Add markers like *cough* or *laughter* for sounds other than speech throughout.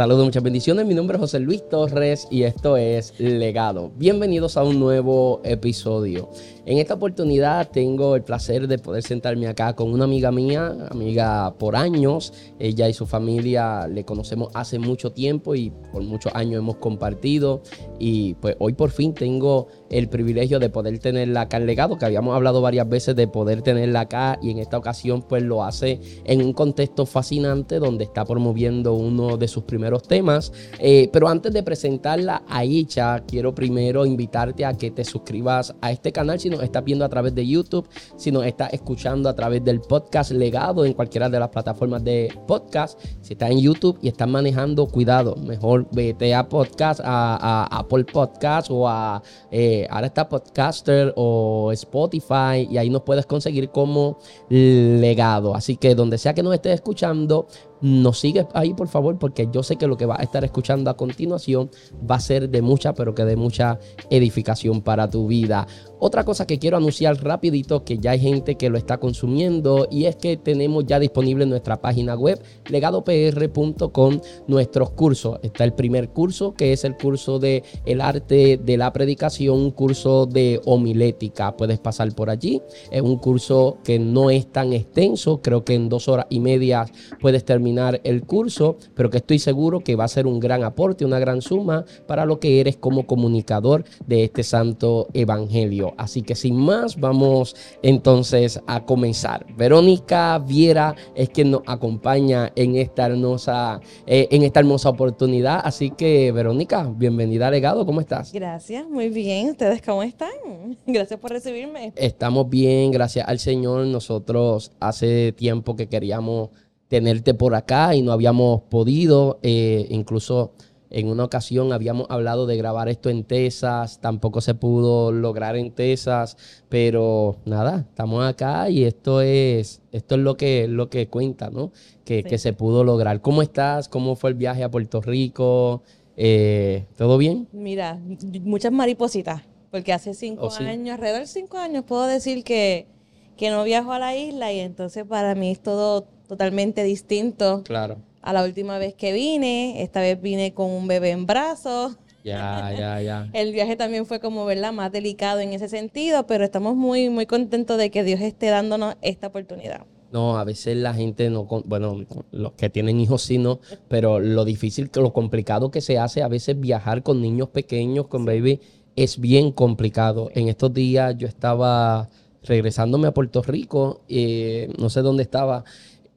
Saludos, muchas bendiciones. Mi nombre es José Luis Torres y esto es Legado. Bienvenidos a un nuevo episodio. En esta oportunidad tengo el placer de poder sentarme acá con una amiga mía, amiga por años. Ella y su familia le conocemos hace mucho tiempo y por muchos años hemos compartido. Y pues hoy por fin tengo el privilegio de poder tenerla acá en legado, que habíamos hablado varias veces de poder tenerla acá y en esta ocasión pues lo hace en un contexto fascinante donde está promoviendo uno de sus primeros temas. Eh, pero antes de presentarla a Icha, quiero primero invitarte a que te suscribas a este canal si nos estás viendo a través de YouTube, si nos estás escuchando a través del podcast legado en cualquiera de las plataformas de podcast, si estás en YouTube y estás manejando, cuidado, mejor vete a podcast, a, Apple Podcast o a... Eh, ahora está Podcaster o Spotify y ahí nos puedes conseguir como legado. Así que donde sea que nos estés escuchando, nos sigues ahí por favor porque yo sé que lo que vas a estar escuchando a continuación va a ser de mucha pero que de mucha edificación para tu vida. Otra cosa que quiero anunciar rapidito que ya hay gente que lo está consumiendo y es que tenemos ya disponible en nuestra página web legadopr.com nuestros cursos. Está el primer curso que es el curso de el arte de la predicación, un curso de homilética. Puedes pasar por allí. Es un curso que no es tan extenso, creo que en dos horas y media puedes terminar el curso, pero que estoy seguro que va a ser un gran aporte, una gran suma para lo que eres como comunicador de este santo evangelio. Así que sin más, vamos entonces a comenzar. Verónica Viera es quien nos acompaña en esta hermosa, eh, en esta hermosa oportunidad. Así que, Verónica, bienvenida a Legado, ¿cómo estás? Gracias, muy bien. ¿Ustedes cómo están? *laughs* Gracias por recibirme. Estamos bien, gracias al Señor. Nosotros hace tiempo que queríamos tenerte por acá y no habíamos podido. Eh, incluso en una ocasión habíamos hablado de grabar esto en Texas, tampoco se pudo lograr en Texas, pero nada, estamos acá y esto es, esto es lo que, lo que cuenta, ¿no? Que, que se pudo lograr. ¿Cómo estás? ¿Cómo fue el viaje a Puerto Rico? Eh, ¿Todo bien? Mira, muchas maripositas, porque hace cinco oh, años, alrededor de cinco años, puedo decir que, que no viajo a la isla y entonces para mí es todo totalmente distinto. Claro. A la última vez que vine, esta vez vine con un bebé en brazos. Ya, ya, ya. *laughs* El viaje también fue como, ¿verdad? Más delicado en ese sentido, pero estamos muy, muy contentos de que Dios esté dándonos esta oportunidad. No, a veces la gente no, bueno, los que tienen hijos sí no, pero lo difícil, lo complicado que se hace a veces viajar con niños pequeños, con baby, es bien complicado. En estos días yo estaba regresándome a Puerto Rico, eh, no sé dónde estaba,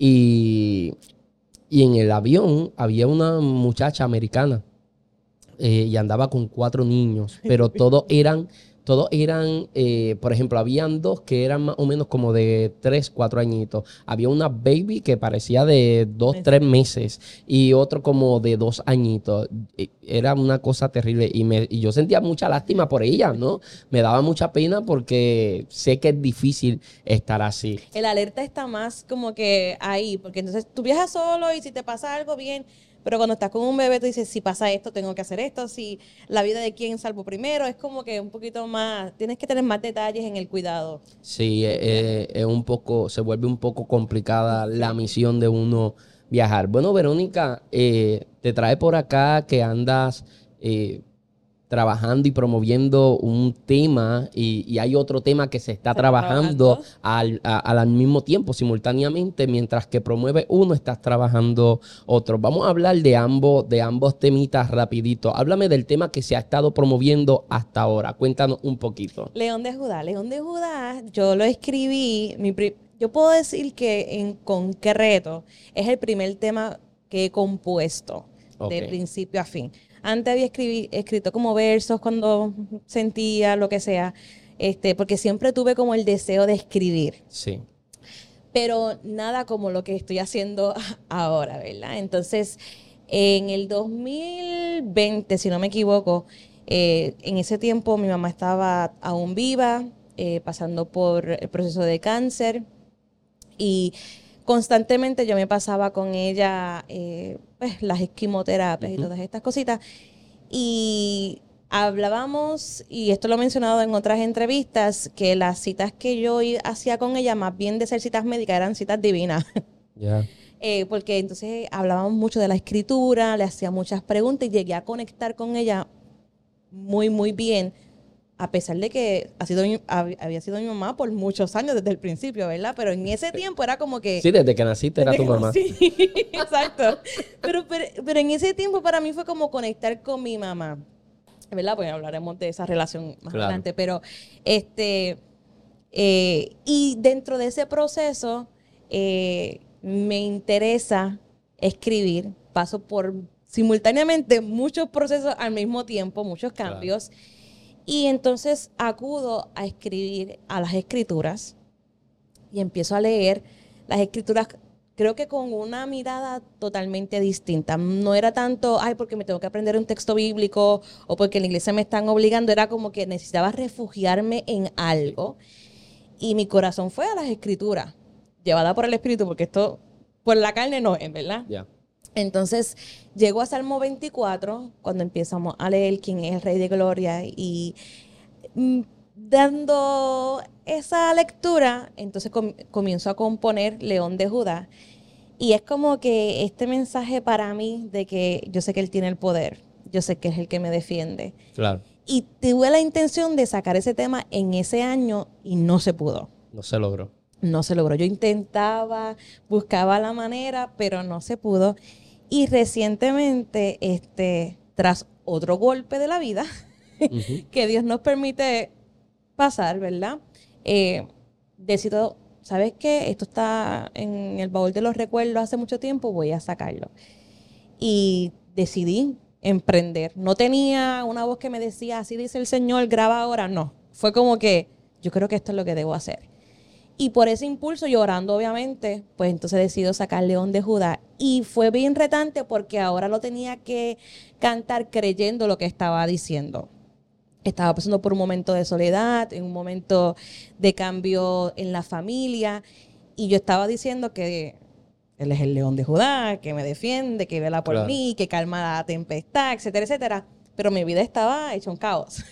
y, en el avión había una muchacha americana eh, y andaba con cuatro niños, *laughs* pero todos eran todos eran, eh, por ejemplo, habían dos que eran más o menos como de tres, cuatro añitos. Había una baby que parecía de dos, tres meses y otro como de dos añitos. Era una cosa terrible y, me, y yo sentía mucha lástima por ella, ¿no? Me daba mucha pena porque sé que es difícil estar así. El alerta está más como que ahí, porque entonces tú viajas solo y si te pasa algo bien pero cuando estás con un bebé, tú dices, si pasa esto, tengo que hacer esto, si la vida de quién salvo primero, es como que un poquito más, tienes que tener más detalles en el cuidado. Sí, eh, eh, es, un poco, se vuelve un poco complicada la misión de uno viajar. Bueno, Verónica, eh, te trae por acá que andas trabajando y promoviendo un tema y, hay otro tema que se está, trabajando, Al, al, mismo tiempo, simultáneamente, mientras que promueve uno, estás trabajando otro. Vamos a hablar de ambos, de ambos temitas rapidito. Háblame del tema que se ha estado promoviendo hasta ahora. Cuéntanos un poquito. León de Judá. León de Judá, yo lo escribí, yo puedo decir que en concreto es el primer tema que he compuesto de principio a fin. Antes había escrito como versos cuando sentía lo que sea, este, porque siempre tuve como el deseo de escribir. Sí. Pero nada como lo que estoy haciendo *laughs* ahora, ¿verdad? Entonces, en el 2020, si no me equivoco, eh, en ese tiempo mi mamá estaba aún viva, eh, pasando por el proceso de cáncer y constantemente yo me pasaba con ella eh, pues, las esquimoterapias y todas estas cositas. Y hablábamos, y esto lo he mencionado en otras entrevistas, que las citas que yo hacía con ella, más bien de ser citas médicas, eran citas divinas. *laughs* Eh, porque entonces hablábamos mucho de la escritura, le hacía muchas preguntas y llegué a conectar con ella muy, muy bien, a pesar de que ha sido había sido mi mamá por muchos años desde el principio, ¿verdad? Pero en ese tiempo era como que... Sí, desde que naciste era tu *laughs* mamá. Sí, *laughs* exacto. Pero, pero, en ese tiempo para mí fue como conectar con mi mamá, ¿verdad? Pues hablaremos de esa relación más adelante, pero este... Eh, y dentro de ese proceso... Eh, me interesa escribir, paso por simultáneamente muchos procesos al mismo tiempo, muchos cambios, y entonces acudo a escribir a las escrituras y empiezo a leer las escrituras creo que con una mirada totalmente distinta. No era tanto, ay, porque me tengo que aprender un texto bíblico o porque en la iglesia me están obligando, era como que necesitaba refugiarme en algo. Y mi corazón fue a las escrituras llevada por el Espíritu, porque esto por la carne no es, ¿verdad? Entonces, llegó a Salmo 24, cuando empezamos a leer quién es el Rey de Gloria y mm, dando esa lectura, entonces comienzo a componer León de Judá. Y es como que este mensaje para mí de que yo sé que Él tiene el poder, yo sé que es el que me defiende. Claro. Y tuve la intención de sacar ese tema en ese año y no se pudo. No se logró no se logró. Yo intentaba, buscaba la manera, pero no se pudo. Y recientemente, este, tras otro golpe de la vida, *laughs* que Dios nos permite pasar, ¿verdad? Eh, decido, ¿sabes qué? Esto está en el baúl de los recuerdos hace mucho tiempo, voy a sacarlo. Y decidí emprender. No tenía una voz que me decía, así dice el Señor, graba ahora. No, fue como que yo creo que esto es lo que debo hacer. Y por ese impulso, llorando obviamente, pues entonces decido sacar León de Judá. Y fue bien retante porque ahora lo tenía que cantar creyendo lo que estaba diciendo. Estaba pasando por un momento de soledad, en un momento de cambio en la familia. Y yo estaba diciendo que él es el león de Judá, que me defiende, que vela por mí, que calma la tempestad, etcétera, etcétera. Pero mi vida estaba hecha un caos.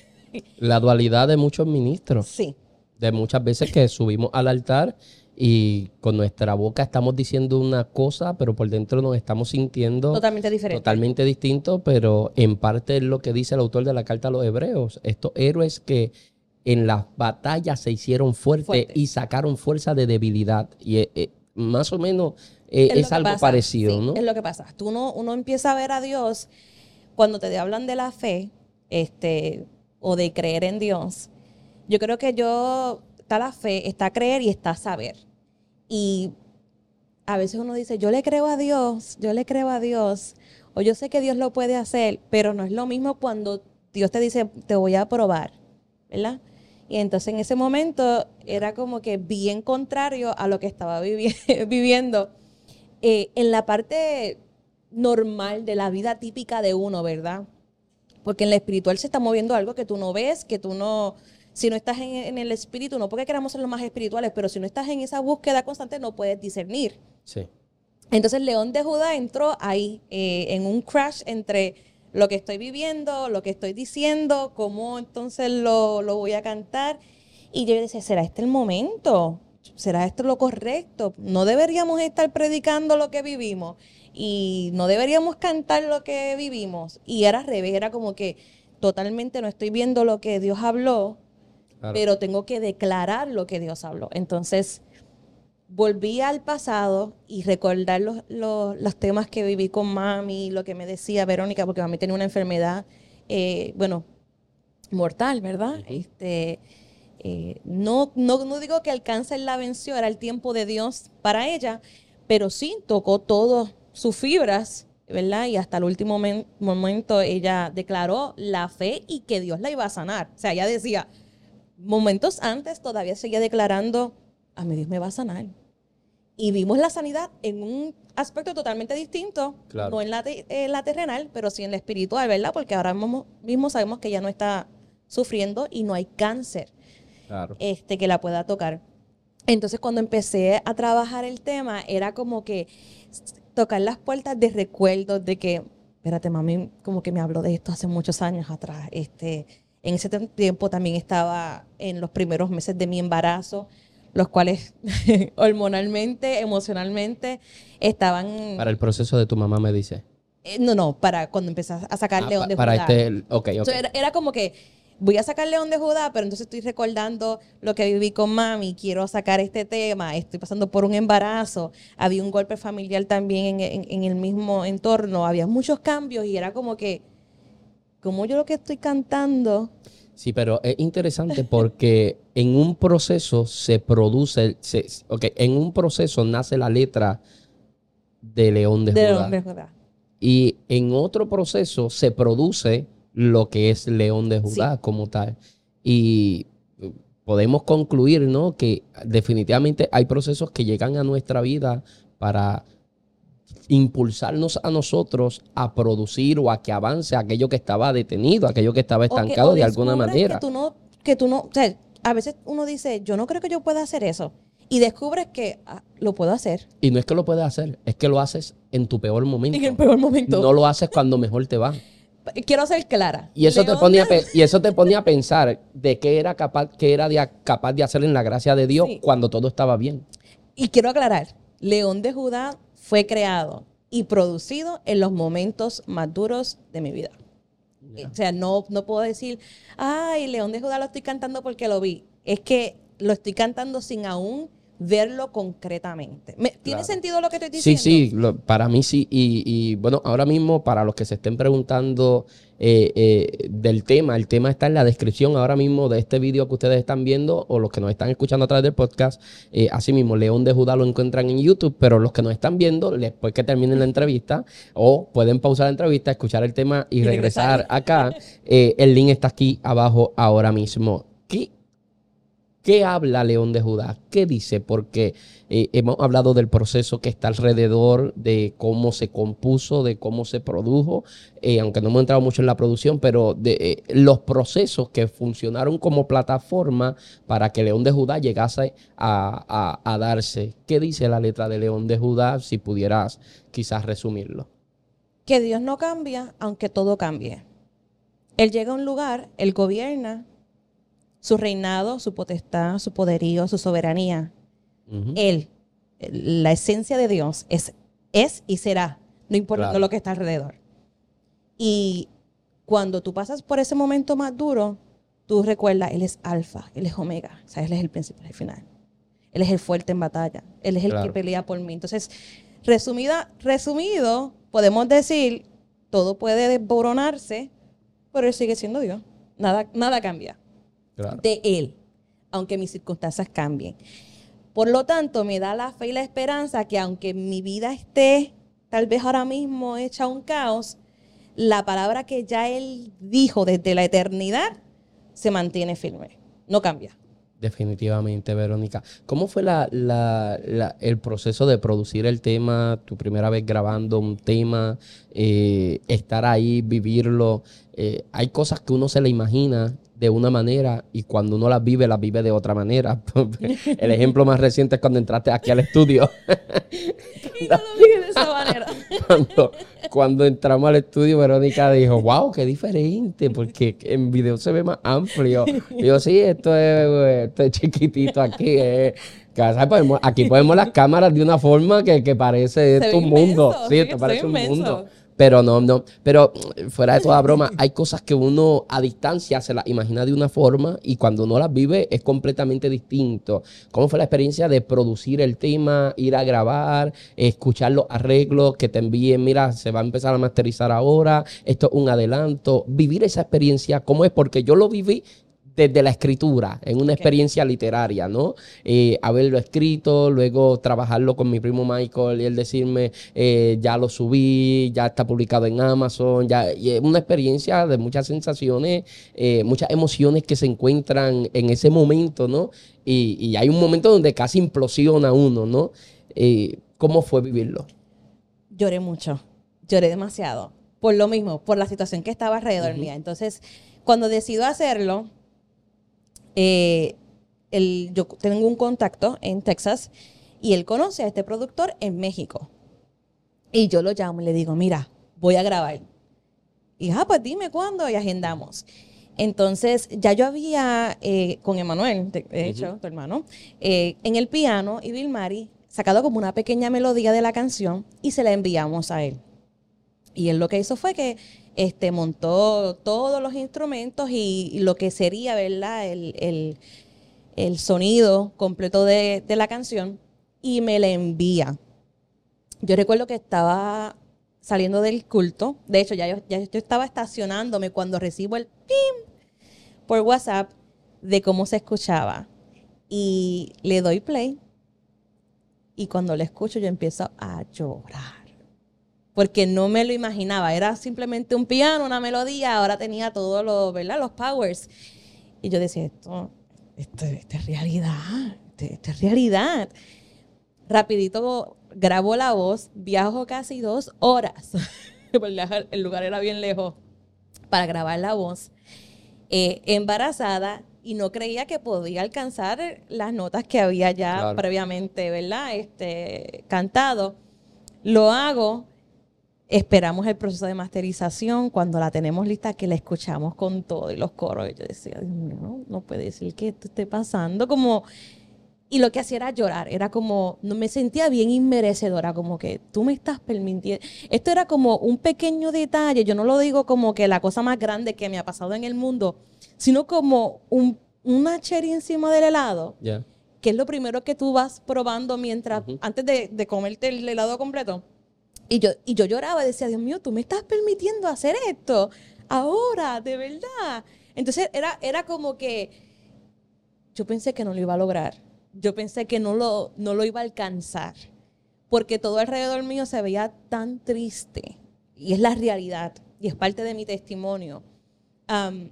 La dualidad de muchos ministros. Sí de muchas veces que subimos al altar y con nuestra boca estamos diciendo una cosa, pero por dentro nos estamos sintiendo totalmente diferente. Totalmente distinto, pero en parte es lo que dice el autor de la carta a los hebreos. Estos héroes que en las batallas se hicieron fuertes y sacaron fuerza de debilidad. Y eh, eh, más o menos eh, es, algo parecido, ¿no? Es lo que pasa. Tú no, uno empieza a ver a Dios cuando te hablan de la fe este, o de creer en Dios yo creo que yo, está la fe, está creer y está saber. Y a veces uno dice, yo le creo a Dios, yo le creo a Dios, o yo sé que Dios lo puede hacer, pero no es lo mismo cuando Dios te dice, te voy a probar, ¿verdad? Y entonces en ese momento era como que bien contrario a lo que estaba *laughs* viviendo eh, en la parte normal de la vida típica de uno, ¿verdad? Porque en la espiritual se está moviendo algo que tú no ves, que tú no, si no estás en, el espíritu, no porque queramos ser los más espirituales, pero si no estás en esa búsqueda constante, no puedes discernir. Sí. Entonces, León de Judá entró ahí eh, en un crash entre lo que estoy viviendo, lo que estoy diciendo, cómo entonces lo, lo voy a cantar. Y yo decía, ¿será este el momento? ¿Será esto lo correcto? No deberíamos estar predicando lo que vivimos y no deberíamos cantar lo que vivimos. Y era al revés, era como que totalmente no estoy viendo lo que Dios habló, pero tengo que declarar lo que Dios habló. Entonces, volví al pasado y recordar los, los, temas que viví con mami, lo que me decía Verónica, porque mami tenía una enfermedad, eh, bueno, mortal, ¿verdad? Este, eh, no, no, no digo que el cáncer la venció, era el tiempo de Dios para ella, pero sí tocó todas sus fibras, ¿verdad? Y hasta el último momento ella declaró la fe y que Dios la iba a sanar. O sea, ella decía, momentos antes todavía seguía declarando, a mí Dios me va a sanar. Y vimos la sanidad en un aspecto totalmente distinto, no en la, la, terrenal, pero sí en la espiritual, ¿verdad? Porque ahora mismo, sabemos que ella no está sufriendo y no hay cáncer este, que la pueda tocar. Entonces cuando empecé a trabajar el tema, era como que tocar las puertas de recuerdos de que, espérate, mami, como que me habló de esto hace muchos años atrás, este, en ese tiempo también estaba en los primeros meses de mi embarazo. los cuales *laughs* hormonalmente, emocionalmente, estaban... Para el proceso de tu mamá me dice. Eh, no, no, para cuando empecé a sacar Ah, León de para Judá. este, ok, ok. So, era, era como que voy a sacar León de Judá, pero entonces estoy recordando lo que viví con mami, quiero sacar este tema, estoy pasando por un embarazo, había un golpe familiar también en, en- en el mismo entorno, había muchos cambios y era como que, como yo lo que estoy cantando, Sí, pero es interesante porque *laughs* en un proceso se produce, se, ok, en un proceso nace la letra de León de, de Judá. León de Judá. Y en otro proceso se produce lo que es León de Judá como tal. Y podemos concluir, ¿no? Que definitivamente hay procesos que llegan a nuestra vida para impulsarnos a nosotros a producir o a que avance aquello que estaba detenido, aquello que estaba O que- estancado o de alguna manera. Que tú no, que tú no, o sea, a veces uno dice, yo no creo que yo pueda hacer eso. Y descubres que ah, lo puedo hacer Y no es que lo puedas hacer, es que lo haces en tu peor momento. en el peor momento. No lo haces cuando mejor te va. *laughs* Quiero ser clara. Y eso, te ponía y eso te ponía a pensar de qué era capaz, qué era de- capaz de hacer en la gracia de Dios Sí. cuando todo estaba bien. Y quiero aclarar, León de Judá fue creado y producido en los momentos más duros de mi vida. O sea, no, no puedo decir, ay, León de Judá lo estoy cantando porque lo vi. Es que lo estoy cantando sin aún verlo concretamente. ¿Me- ¿Tiene Claro. sentido lo que estoy Sí, diciendo? sí, lo- para mí sí. Y, y, bueno, ahora mismo para los que se estén preguntando eh, eh, del tema, el tema está en la descripción ahora mismo de este vídeo que ustedes están viendo o los que nos están escuchando a través del podcast. Eh, así mismo, León de Judá lo encuentran en YouTube, pero los que nos están viendo, después que terminen la entrevista, o pueden pausar la entrevista, escuchar el tema y, Y regresar regresar. acá, eh, el link está aquí abajo ahora mismo. ¿Qué, ¿Qué habla León de Judá? ¿Qué dice? Porque eh, hemos hablado del proceso que está alrededor, de cómo se compuso, de cómo se produjo, eh, aunque no hemos entrado mucho en la producción, pero de eh, los procesos que funcionaron como plataforma para que León de Judá llegase a, a- a darse. ¿Qué dice la letra de León de Judá? Si pudieras quizás resumirlo. Que Dios no cambia aunque todo cambie. Él llega a un lugar, él gobierna su reinado, su potestad, su poderío, su soberanía. Él, la esencia de Dios, es, es y será, no importa Claro. lo que está alrededor. Y cuando tú pasas por ese momento más duro, tú recuerdas, Él es alfa, Él es omega, o sea, Él es el principio el final. Él es el fuerte en batalla, Él es el que pelea por mí. Entonces, resumida, resumido, podemos decir, todo puede desboronarse, pero Él sigue siendo Dios. Nada, nada cambia Claro. de Él, aunque mis circunstancias cambien. Por lo tanto, me da la fe y la esperanza que aunque mi vida esté tal vez ahora mismo hecha un caos, la palabra que ya Él dijo desde la eternidad se mantiene firme, no cambia. Definitivamente, Verónica. ¿Cómo fue la, la- la- el proceso de producir el tema, tu primera vez grabando un tema, eh, estar ahí, vivirlo? Eh, hay cosas que uno se le imagina de una manera y cuando uno las vive, las vive de otra manera. *laughs* el ejemplo más reciente es cuando entraste aquí al estudio. *laughs* Y no lo dije de esa manera. *laughs* cuando, cuando entramos al estudio, Verónica dijo, wow, qué diferente, porque en video se ve más amplio. Y yo, sí, esto es, esto es chiquitito aquí. eh". Podemos- aquí ponemos las cámaras de una forma que, que parece esto un mundo. inmenso, Sí, sí, esto parece un inmenso. mundo. Pero no, no. Pero mm, fuera de toda broma, hay cosas que uno a distancia se las imagina de una forma y cuando uno las vive es completamente distinto. ¿Cómo fue la experiencia de producir el tema, ir a grabar, escuchar los arreglos que te envíen? Mira, se va a empezar a masterizar ahora, esto es un adelanto. Vivir esa experiencia, ¿cómo es? Porque yo lo viví desde la escritura, en una experiencia literaria, ¿no? Eh, haberlo escrito, luego trabajarlo con mi primo Michael y él decirme, eh, ya lo subí, ya está publicado en Amazon, ya, y es una experiencia de muchas sensaciones, eh, muchas emociones que se encuentran en ese momento, ¿no? Y, y hay un momento donde casi implosiona uno, ¿no? Eh, ¿Cómo fue vivirlo? Lloré mucho, lloré demasiado, por lo mismo, por la situación que estaba alrededor mía. Entonces, cuando decido hacerlo, eh, el- yo tengo un contacto en Texas y él conoce a este productor en México. Y yo lo llamo y le digo, mira, voy a grabar. Y, ah, pues dime cuándo y agendamos. Entonces, ya yo había, eh, con Emanuel, de, de hecho, tu hermano, eh, en el piano y Bill Mari, sacado como una pequeña melodía de la canción y se la enviamos a él. Y él lo que hizo fue que este, montó todos los instrumentos y, lo que sería, ¿verdad? El, el- el sonido completo de, de la canción y me la envía. Yo recuerdo que estaba saliendo del culto. De hecho, ya yo, ya yo estaba estacionándome cuando recibo el pim por WhatsApp de cómo se escuchaba. Y le doy play. Y cuando le escucho, yo empiezo a llorar. Porque no me lo imaginaba. Era simplemente un piano, una melodía. Ahora tenía todos los, ¿verdad? Los powers. Y yo decía, esto, esto, esto es realidad. Esto, esto es realidad. Rapidito grabo la voz, viajo casi dos horas. *laughs* El lugar era bien lejos para grabar la voz. eh, embarazada y no creía que podía alcanzar las notas que había ya Claro. previamente, ¿verdad? Este, cantado. Lo hago, esperamos el proceso de masterización, cuando la tenemos lista, que la escuchamos con todo y los coros. Y yo decía, Dios mío, no, no puede decir que esto esté pasando, como... Y lo que hacía era llorar, era como, no me sentía bien inmerecedora, como que tú me estás permitiendo. Esto era como un pequeño detalle, yo no lo digo como que la cosa más grande que me ha pasado en el mundo, sino como un, una cherry encima del helado, Ya. que es lo primero que tú vas probando mientras, antes de, de comerte el helado completo. Y yo, y yo lloraba decía, Dios mío, tú me estás permitiendo hacer esto ahora, de verdad. Entonces era, era como que yo pensé que no lo iba a lograr. Yo pensé que no lo, no lo iba a alcanzar. Porque todo alrededor mío se veía tan triste. Y es la realidad. Y es parte de mi testimonio. Am,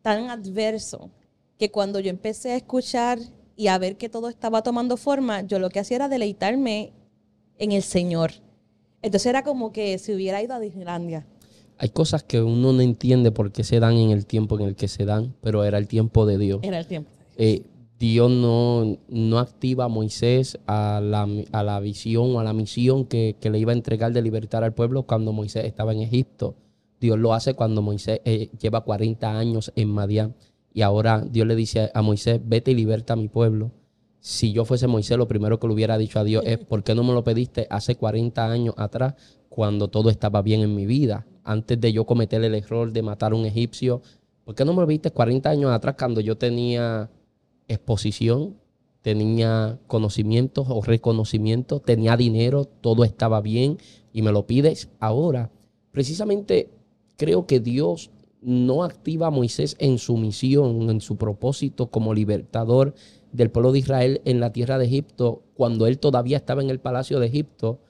tan adverso. Que cuando yo empecé a escuchar y a ver que todo estaba tomando forma, yo lo que hacía era deleitarme en el Señor. Entonces era como que si hubiera ido a Disneylandia. Hay cosas que uno no entiende por qué se dan en el tiempo en el que se dan, pero era el tiempo de Dios. Era el tiempo. Eh, Dios no, no activa a Moisés a la, a la visión o a la misión que, que le iba a entregar de libertar al pueblo cuando Moisés estaba en Egipto. Dios lo hace cuando Moisés eh, lleva 40 años en Madián. Y ahora Dios le dice a Moisés, vete y liberta a mi pueblo. Si yo fuese Moisés, lo primero que le hubiera dicho a Dios es, *laughs* ¿por qué no me lo pediste hace 40 años atrás cuando todo estaba bien en mi vida? Antes de yo cometer el error de matar a un egipcio, ¿por qué no me lo pediste 40 años atrás cuando yo tenía exposición, tenía conocimientos o reconocimiento, tenía dinero, todo estaba bien y me lo pides ahora? Precisamente creo que Dios no activa a Moisés en su misión, en su propósito como libertador del pueblo de Israel en la tierra de Egipto, cuando él todavía estaba en el palacio de Egipto,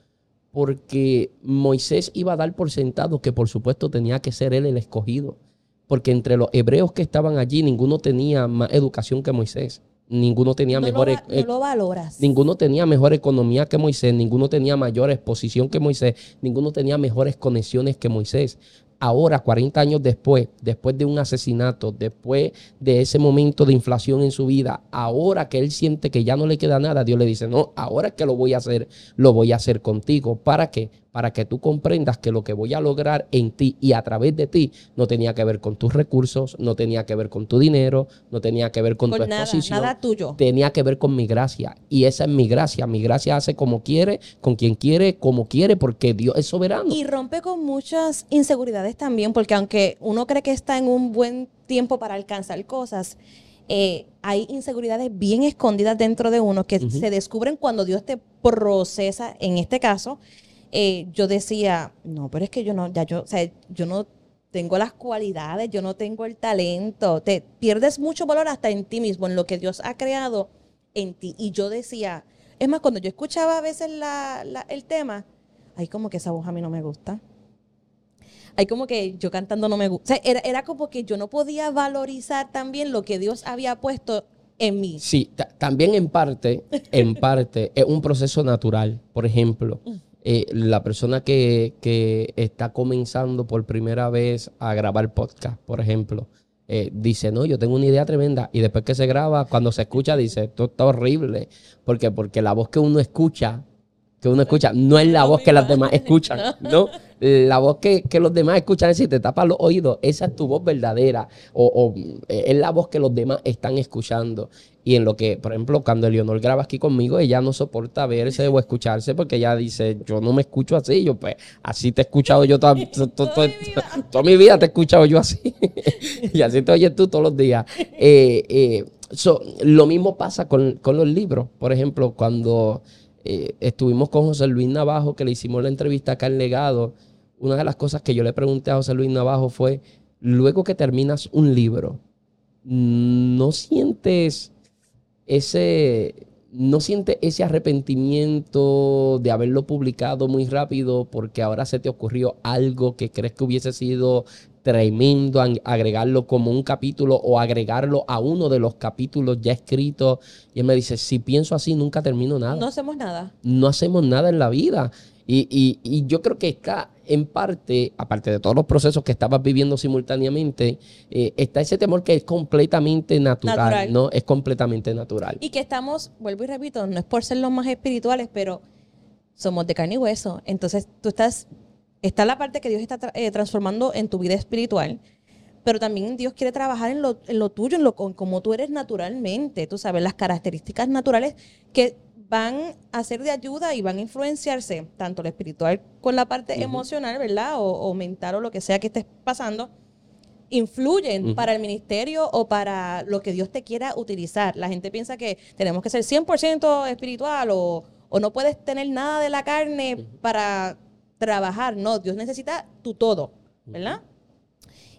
porque Moisés iba a dar por sentado que por supuesto tenía que ser él el escogido, porque entre los hebreos que estaban allí ninguno tenía más educación que Moisés, ninguno tenía no, mejor lo, e- lo valoras. Ninguno tenía mejor economía que Moisés, ninguno tenía mayor exposición que Moisés, ninguno tenía mejores conexiones que Moisés. Ahora, 40 años después, después de un asesinato, después de ese momento de inflación en su vida, ahora que él siente que ya no le queda nada, Dios le dice, no, ahora que lo voy a hacer, lo voy a hacer contigo. ¿Para qué? Para que tú comprendas que lo que voy a lograr en ti y a través de ti no tenía que ver con tus recursos, no tenía que ver con tu dinero, no tenía que ver con tu nada, exposición nada tuyo. tenía que ver con mi gracia. Y esa es mi gracia. Mi gracia hace como quiere, con quien quiere, como quiere, porque Dios es soberano. Y rompe con muchas inseguridades también, porque aunque uno cree que está en un buen tiempo para alcanzar cosas, eh, hay inseguridades bien escondidas dentro de uno que se descubren cuando Dios te procesa. En este caso, eh, yo decía, no, pero es que yo no, ya yo, o sea, yo no tengo las cualidades, yo no tengo el talento. Te pierdes mucho valor hasta en ti mismo, en lo que Dios ha creado en ti. Y yo decía, es más, cuando yo escuchaba a veces la- la- el tema, ay, como que esa voz a mí no me gusta. Hay como que yo cantando no me gusta. O sea, era, era como que yo no podía valorizar también lo que Dios había puesto en mí. Sí, ta- también en parte, en parte, es un proceso natural. Por ejemplo, eh, la persona que, que está comenzando por primera vez a grabar podcast, por ejemplo, eh, dice, no, yo tengo una idea tremenda. Y después que se graba, cuando se escucha, dice, esto está horrible. ¿Por qué? Porque la voz que uno escucha que uno escucha. No es la voz que las demás escuchan, ¿no? La voz que, que los demás escuchan es si te tapas los oídos. Esa es tu voz verdadera. O, o, eh, es la voz que los demás están escuchando. Y en lo que, por ejemplo, cuando Leonor graba aquí conmigo, ella no soporta verse o escucharse porque ella dice, yo no me escucho así. Yo, pues, así te he escuchado yo toda, *laughs* to- to- to- toda mi vida, te he escuchado yo así. *laughs* y así te oyes tú todos los días. Eh, eh, so, lo mismo pasa con, con los libros. Por ejemplo, cuando eh, estuvimos con José Luis Navajo, que le hicimos la entrevista acá en Legado, una de las cosas que yo le pregunté a José Luis Navajo fue, luego que terminas un libro, ¿no sientes ese, no sientes ese arrepentimiento de haberlo publicado muy rápido porque ahora se te ocurrió algo que crees que hubiese sido tremendo agregarlo como un capítulo o agregarlo a uno de los capítulos ya escritos? Y él me dice, si pienso así, nunca termino nada No hacemos nada. no hacemos nada en la vida. Y, y- y yo creo que está en parte, aparte de todos los procesos que estabas viviendo simultáneamente, eh, está ese temor que es completamente natural, Natural. ¿no? Es completamente natural. Y que estamos, vuelvo y repito, no es por ser los más espirituales, pero somos de carne y hueso. Entonces, tú estás, está la parte que Dios está tra- eh, transformando en tu vida espiritual, pero también Dios quiere trabajar en lo, en lo tuyo, en lo como tú eres naturalmente, tú sabes, las características naturales que van a ser de ayuda y van a influenciarse tanto lo espiritual con la parte emocional, ¿verdad? O, o mental o lo que sea que estés pasando, influyen para el ministerio o para lo que Dios te quiera utilizar. La gente piensa que tenemos que ser 100% espiritual o, o no puedes tener nada de la carne para trabajar. No, Dios necesita tu todo, ¿verdad?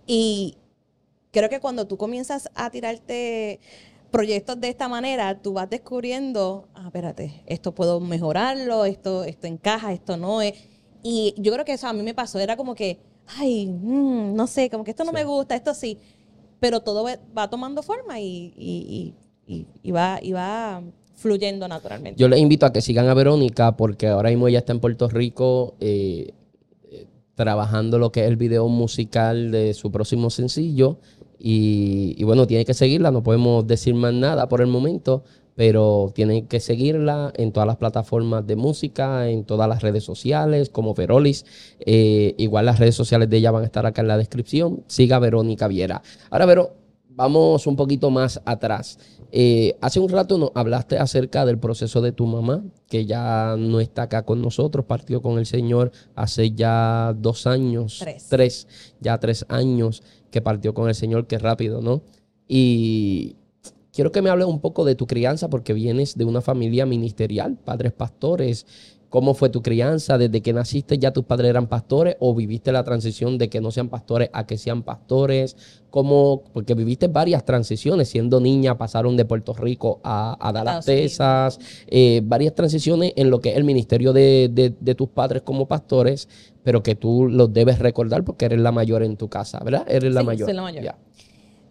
Y creo que cuando tú comienzas a tirarte proyectos de esta manera, tú vas descubriendo, ah, espérate, esto puedo mejorarlo, esto, esto encaja, esto no es. Y yo creo que eso a mí me pasó, era como que, ay, mm, no sé, como que esto no Sí. me gusta, esto sí, pero todo va, tomando forma y, y- y- y- y va, y va fluyendo naturalmente. Yo les invito a que sigan a Verónica porque ahora mismo ella está en Puerto Rico eh, eh, trabajando lo que es el video musical de su próximo sencillo. Y, bueno, tiene que seguirla, no podemos decir más nada por el momento, pero tienen que seguirla en todas las plataformas de música, en todas las redes sociales, como Verolis. Eh, igual las redes sociales de ella van a estar acá en la descripción. Siga Verónica Viera. Ahora, Vero, vamos un poquito más atrás. Eh, hace un rato nos hablaste acerca del proceso de tu mamá, que ya no está acá con nosotros, partió con el Señor hace ya dos años, Tres. ya tres años que partió con el Señor, qué rápido, ¿no? Y quiero que me hables un poco de tu crianza, porque vienes de una familia ministerial, padres pastores. ¿Cómo fue tu crianza? ¿Desde que naciste ya tus padres eran pastores o viviste la transición de que no sean pastores a que sean pastores? ¿Cómo? Porque viviste varias transiciones. Siendo niña pasaron de Puerto Rico a, a Dallas. Texas. eh, varias transiciones en lo que es el ministerio de, de- de tus padres como pastores, pero que tú los debes recordar porque eres la mayor en tu casa, ¿verdad? Eres la Sí, mayor. soy la mayor.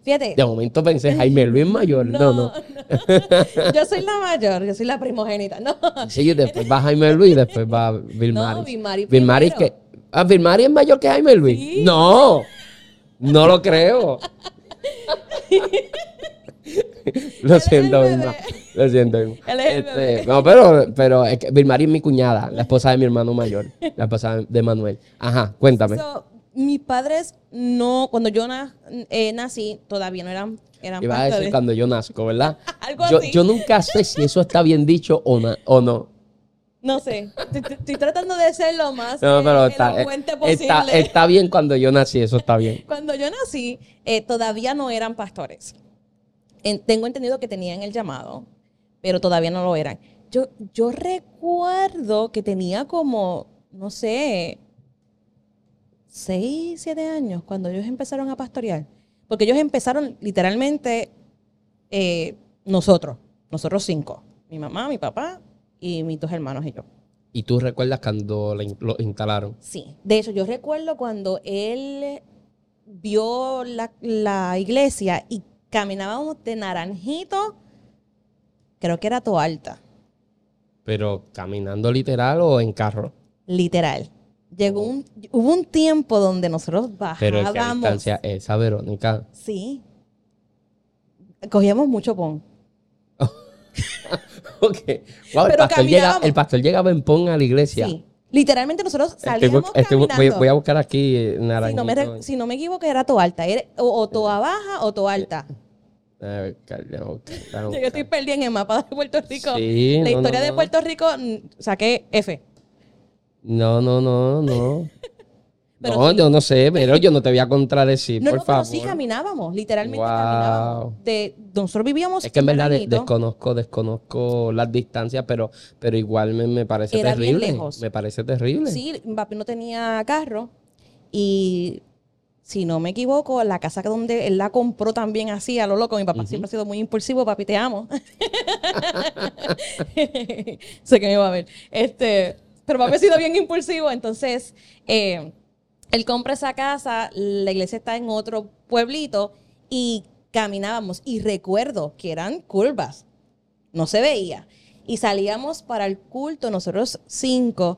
Fíjate. De momento pensé, *laughs* Jaime Luis mayor. No, no. *laughs* yo soy la mayor, yo soy la primogénita. No, Sí, después va Jaime Luis y después va Vilmaris. No, Vilmaris Vilmaris que. primero. Ah, es mayor que Jaime Luis. Sí. No, no lo creo. *laughs* lo siento. Vilma. Lo siento, Este, no, pero, pero es que Vilmaris es mi cuñada, la esposa de mi hermano mayor, la esposa de Manuel. Ajá, cuéntame. So, mis padres no, cuando yo na- eh, nací, todavía no eran, eran Iba a decir cuando yo nazco, ¿verdad? *laughs* Algo yo, así. yo nunca sé si eso está bien dicho o, na- o no. No sé, estoy, tratando de ser lo más No, eh, pero está, elocuente eh, posible. está, está bien cuando yo nací, eso está bien. *laughs* Cuando yo nací, eh, todavía no eran pastores. En- tengo entendido que tenían el llamado, pero todavía no lo eran. Yo, yo recuerdo que tenía como, no sé, seis, siete años cuando ellos empezaron a pastorear. Porque ellos empezaron literalmente eh, nosotros, nosotros cinco. Mi mamá, mi papá y mis dos hermanos y yo. ¿Y tú recuerdas cuando lo instalaron? Sí, de hecho yo recuerdo cuando él vio la, la iglesia y caminábamos de naranjito, creo que era Toalta, ¿Pero caminando literal o en carro? literal. Llegó un, hubo un tiempo donde nosotros Pero ¿en qué bajábamos. distancia es esa, Verónica? Sí. Cogíamos mucho pon. *laughs* ok. Wow, el, pastor llega, el pastor llegaba en pon a la iglesia. Sí. Literalmente nosotros salíamos estoy caminando. voy a buscar aquí eh, si, no me, naranjito. si no me equivoco, era toa alta. Era, o, o toa baja o toa alta. A ver, déjame *laughs* Yo estoy perdida en el mapa de Puerto Rico. Sí, la no, historia no, de. Puerto Rico, mm, saqué F. No, no, no, no. *laughs* Pero no, yo no sé, pero yo no te voy a contradecir, *laughs* No, por no, pero favor. sí caminábamos, literalmente Wow. caminábamos. De, nosotros vivíamos Es que en verdad de- desconozco, desconozco las distancias, pero, pero igual me, me parece Era terrible. lejos. Me parece terrible. Sí, mi papi no tenía carro y si no me equivoco, la casa donde él la compró también así a lo loco. Mi papá siempre ha sido muy impulsivo, papi, te amo. *laughs* sé que me iba a ver. Este, pero papi ha sido bien impulsivo, entonces eh, él compra esa casa, la iglesia está en otro pueblito y caminábamos y recuerdo que eran curvas no se veía. Y salíamos para el culto, nosotros cinco.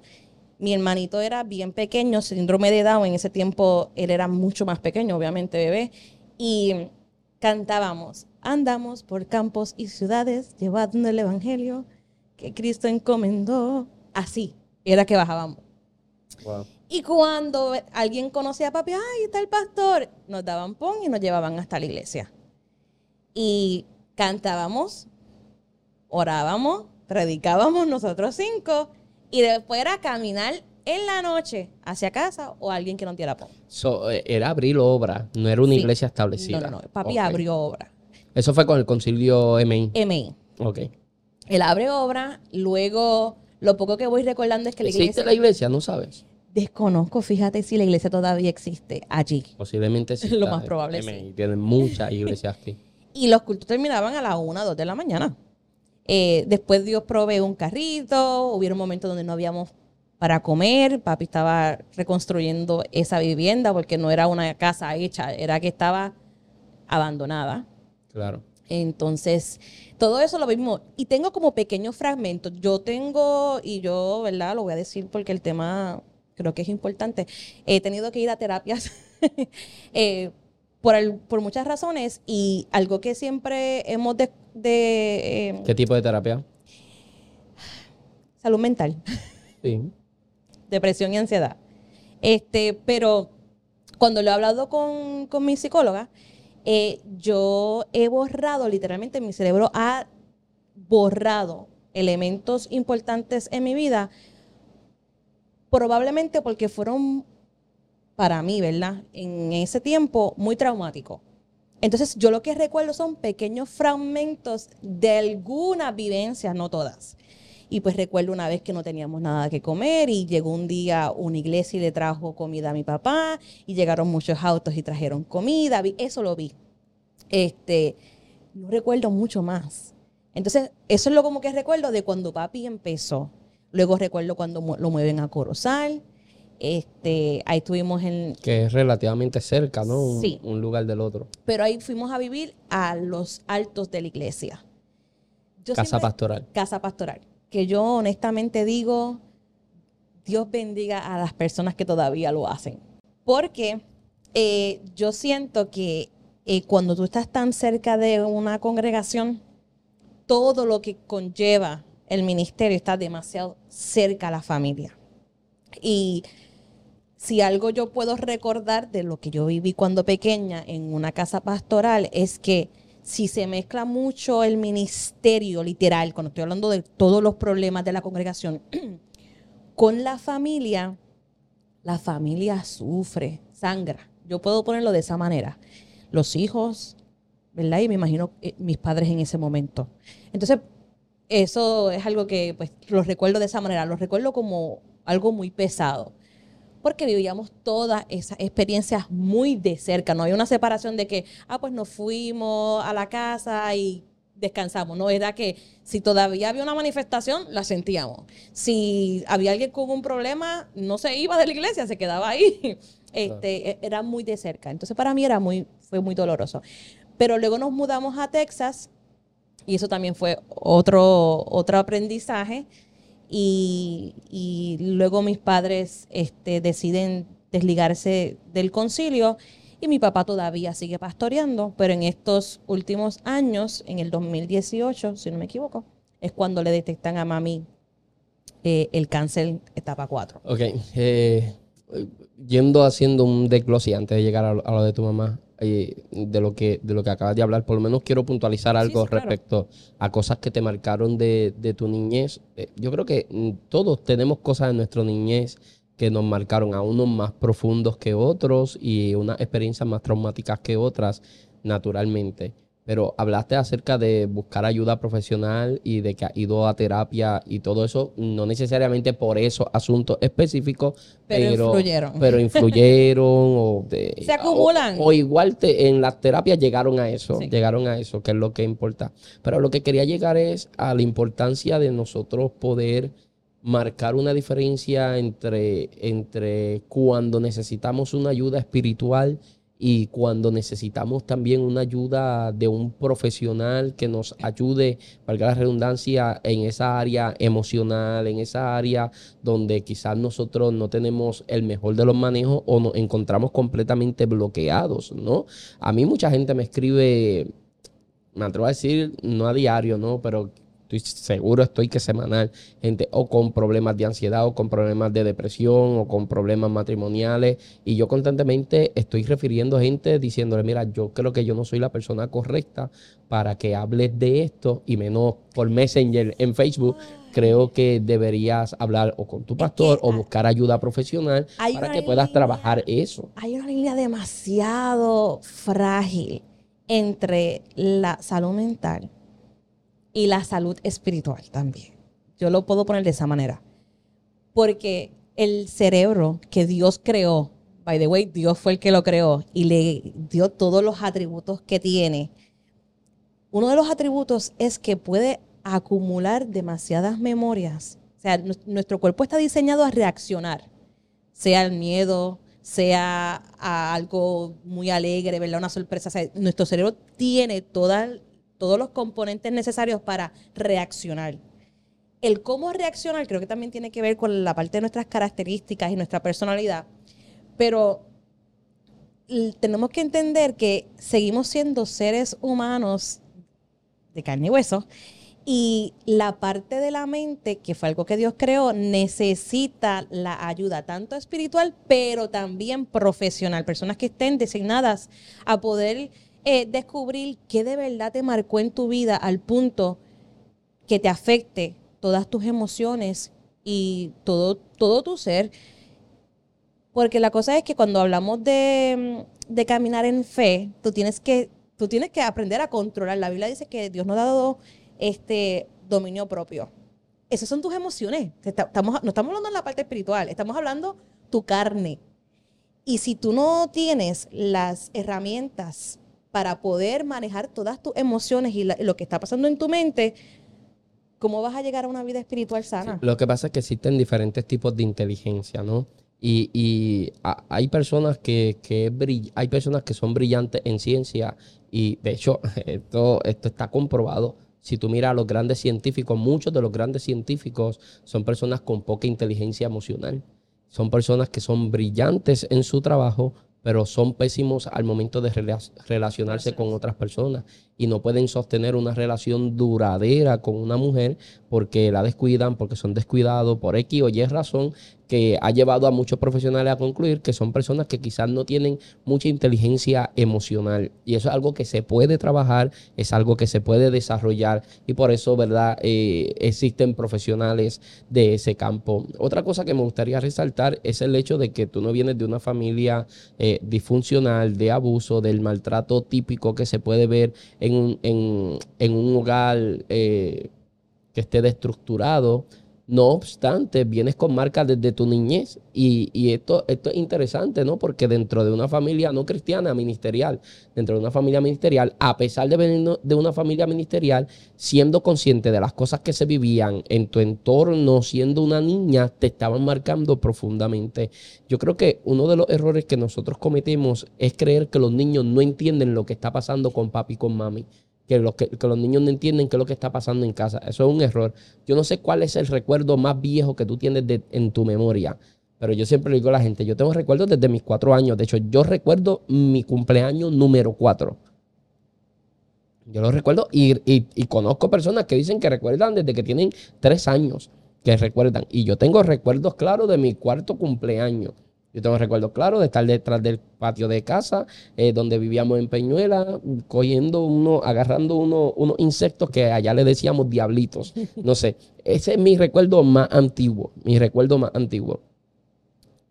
Mi hermanito era bien pequeño, síndrome de Down. En ese tiempo él era mucho más pequeño, obviamente, bebé. Y cantábamos, andamos por campos y ciudades, llevando el evangelio que Cristo encomendó. Así era que bajábamos. Wow. Y cuando alguien conocía a papi, ay, está el pastor, nos daban pon y nos llevaban hasta la iglesia. Y cantábamos, orábamos, predicábamos nosotros cinco, y después era caminar en la noche hacia casa o alguien que nos diera pon. So, eh, era abrir obra, no era una Sí. iglesia establecida. No, no, no. Papi abrió obra. Eso fue con el concilio MI. MI. Ok. Él abre obra, luego lo poco que voy recordando es que la ¿Existe iglesia... la iglesia? No sabes. Desconozco, fíjate si la iglesia todavía existe allí. Posiblemente sí. *laughs* Lo más probable, MI. Tienen muchas iglesias aquí. *laughs* Y los cultos terminaban a las 1, 2 de la mañana. Eh, después Dios provee un carrito, hubieron momentos donde no habíamos para comer, papi estaba reconstruyendo esa vivienda porque no era una casa hecha, era que estaba abandonada. Claro. Entonces, todo eso lo mismo. Y tengo como pequeños fragmentos. Yo tengo, y yo, ¿verdad? Lo voy a decir porque el tema creo que es importante. He tenido que ir a terapias *laughs* eh, por, el- por muchas razones y algo que siempre hemos de... de, eh, ¿Qué tipo de terapia? salud mental. *laughs* Sí. depresión y ansiedad. Este, pero cuando lo he hablado con, con mi psicóloga, eh, yo he borrado, literalmente mi cerebro ha borrado elementos importantes en mi vida, probablemente porque fueron para mí, ¿verdad? En ese tiempo muy traumáticos. Entonces, yo lo que recuerdo son pequeños fragmentos de algunas vivencias, no todas. Y pues recuerdo una vez que no teníamos nada que comer y llegó un día una iglesia y le trajo comida a mi papá y llegaron muchos autos y trajeron comida. Eso lo vi. Este, no recuerdo mucho más. Entonces, eso es lo como que recuerdo de cuando papi empezó. Luego recuerdo cuando lo mueven a Corozal. Este, ahí estuvimos en, Que es relativamente cerca, ¿no? Un, Sí. un lugar del otro. pero ahí fuimos a vivir a los altos de la iglesia. Yo Casa siempre- pastoral. Casa pastoral. Que yo honestamente digo, Dios bendiga a las personas que todavía lo hacen. Porque eh, yo siento que eh, cuando tú estás tan cerca de una congregación, todo lo que conlleva el ministerio está demasiado cerca a la familia. Y si algo yo puedo recordar de lo que yo viví cuando pequeña en una casa pastoral es que si se mezcla mucho el ministerio literal, cuando estoy hablando de todos los problemas de la congregación, *clears throat* con la familia, la familia sufre, sangra. Yo puedo ponerlo de esa manera. Los hijos, ¿verdad? Y me imagino eh, mis padres en ese momento. Entonces, eso es algo que pues lo recuerdo de esa manera, lo recuerdo como algo muy pesado porque vivíamos todas esas experiencias muy de cerca. No había una separación de que, ah, pues nos fuimos a la casa y descansamos. No, era que si todavía había una manifestación, la sentíamos. Si había alguien con un problema, no se iba de la iglesia, se quedaba ahí. *laughs* Este, e- Era muy de cerca. Entonces para mí era muy, fue muy doloroso. Pero luego nos mudamos a Texas y eso también fue otro, otro aprendizaje. Y, luego mis padres este, deciden desligarse del concilio Y mi papá todavía sigue pastoreando, pero en estos últimos años, en el 2018, si no me equivoco, es cuando le detectan a mami eh, el cáncer etapa 4. Ok. Eh, yendo haciendo un desglose antes de llegar a lo, de tu mamá, eh, de, lo que, de lo que acabas de hablar, por lo menos quiero puntualizar algo respecto a cosas que te marcaron de, de tu niñez. yo creo que mm, todos tenemos cosas de nuestra niñez que nos marcaron a unos más profundos que otros y unas experiencias más traumáticas que otras, naturalmente. Pero hablaste acerca de buscar ayuda profesional y de que ha ido a terapia y todo eso, no necesariamente por esos asuntos específicos, pero, influyeron. *laughs* Pero influyeron o *laughs* se acumulan. O, igual te, en las terapias llegaron a eso, llegaron a eso, que es lo que importa. Pero lo que quería llegar es a la importancia de nosotros poder marcar una diferencia entre, entre cuando necesitamos una ayuda espiritual y cuando necesitamos también una ayuda de un profesional que nos ayude, valga la redundancia, en esa área emocional, en esa área donde quizás nosotros no tenemos el mejor de los manejos o nos encontramos completamente bloqueados, ¿no? A mí mucha gente me escribe, me atrevo a decir, no a diario, ¿no? Pero estoy seguro, estoy que semanal, gente o con problemas de ansiedad o con problemas de depresión o con problemas matrimoniales. Y yo constantemente estoy refiriendo a gente diciéndole, mira, yo creo que yo no soy la persona correcta para que hables de esto y menos por Messenger en Facebook. Creo que deberías hablar o con tu pastor o buscar ayuda profesional para que puedas trabajar eso. Hay una línea demasiado frágil entre la salud mental y la salud espiritual también. Yo lo puedo poner de esa manera. Porque el cerebro que Dios creó, by the way, Dios fue el que lo creó y le dio todos los atributos que tiene. Uno de los atributos es que puede acumular demasiadas memorias. O sea, nuestro cuerpo está diseñado a reaccionar, sea el miedo, sea a algo muy alegre, ¿verdad? Una sorpresa. nuestro cerebro tiene toda todos los componentes necesarios para reaccionar. El cómo reaccionar creo que también tiene que ver con la parte de nuestras características y nuestra personalidad, pero tenemos que entender que seguimos siendo seres humanos de carne y hueso y la parte de la mente, que fue algo que Dios creó, necesita la ayuda tanto espiritual, pero también profesional. Personas que estén designadas a poder eh, descubrir qué de verdad te marcó en tu vida al punto que te afecte todas tus emociones y todo, todo tu ser. Porque la cosa es que cuando hablamos de, de caminar en fe, tú tienes que, tú tienes que aprender a controlar. La Biblia dice que Dios nos ha dado este dominio propio. Esas son tus emociones. Estamos, no estamos hablando en la parte espiritual, estamos hablando tu carne. Y si tú no tienes las herramientas para poder manejar todas tus emociones y lo que está pasando en tu mente, ¿cómo vas a llegar a una vida espiritual sana? lo que pasa es que existen diferentes tipos de inteligencia, ¿no? Y, hay personas que, hay personas que son brillantes en ciencia y de hecho *laughs* esto, esto está comprobado. Si tú miras a los grandes científicos, muchos de los grandes científicos son personas con poca inteligencia emocional. Son personas que son brillantes en su trabajo, pero son pésimos al momento de relacionarse con otras personas y no pueden sostener una relación duradera con una mujer porque la descuidan, porque son descuidados por X o Y razón que ha llevado a muchos profesionales a concluir que son personas que quizás no tienen mucha inteligencia emocional. Y eso es algo que se puede trabajar, es algo que se puede desarrollar y por eso, ¿verdad? Eh, existen profesionales de ese campo. Otra cosa que me gustaría resaltar es el hecho de que tú no vienes de una familia eh, disfuncional, de abuso, del maltrato típico que se puede ver en en, un hogar eh, que esté destructurado no obstante, vienes con marcas desde tu niñez y, esto, esto es interesante, ¿no? Porque dentro de una familia no cristiana, ministerial, dentro de una familia ministerial, a pesar de venir de una familia ministerial, siendo consciente de las cosas que se vivían en tu entorno, siendo una niña, te estaban marcando profundamente. Yo creo que uno de los errores que nosotros cometemos es creer que los niños no entienden lo que está pasando con papi y con mami que los, que, los niños no entienden qué es lo que está pasando en casa. Eso es un error. Yo no sé cuál es el recuerdo más viejo que tú tienes en tu memoria, Pero yo siempre digo a la gente, yo tengo recuerdos desde mis cuatro años. De hecho, yo recuerdo mi cumpleaños número cuatro. Yo lo recuerdo y, conozco personas que dicen que recuerdan desde que tienen tres años, que recuerdan. Y yo tengo recuerdos claros de mi cuarto cumpleaños. Yo tengo recuerdos claros de estar detrás del patio de casa, eh, donde vivíamos en Peñuela, cogiendo uno, agarrando uno, unos insectos que allá le decíamos diablitos. No sé, ese es mi recuerdo más antiguo, mi recuerdo más antiguo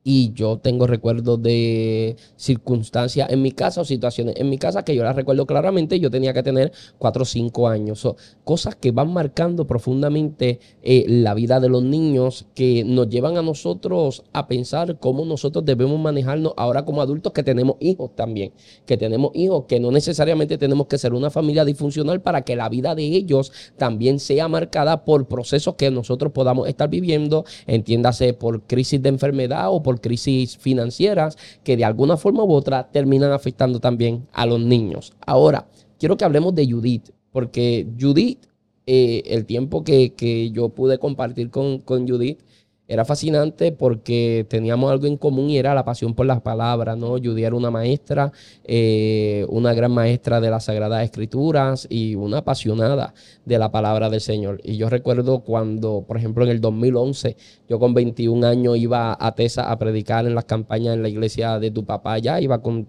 y yo tengo recuerdos de circunstancias en mi casa o situaciones en mi casa que yo las recuerdo claramente. Yo tenía que tener cuatro o cinco años. cosas que van marcando profundamente eh, la vida de los niños que nos llevan a nosotros a pensar cómo nosotros debemos manejarnos ahora como adultos que tenemos hijos también. Que tenemos hijos que no necesariamente tenemos que ser una familia disfuncional para que la vida de ellos también sea marcada por procesos que nosotros podamos estar viviendo, entiéndase por crisis de enfermedad o por crisis financieras que de alguna forma u otra terminan afectando también a los niños. Ahora, quiero que hablemos de Judith, porque Judith, eh, el tiempo que, que, yo pude compartir con, con Judith, era fascinante porque teníamos algo en común y era la pasión por las palabras, ¿no? Judy era una maestra, eh, una gran maestra de las Sagradas Escrituras y una apasionada de la palabra del Señor. Y yo recuerdo cuando, por ejemplo, en el 2011, yo con 21 años iba a Tesa a predicar en las campañas en la iglesia de tu papá ya, iba con,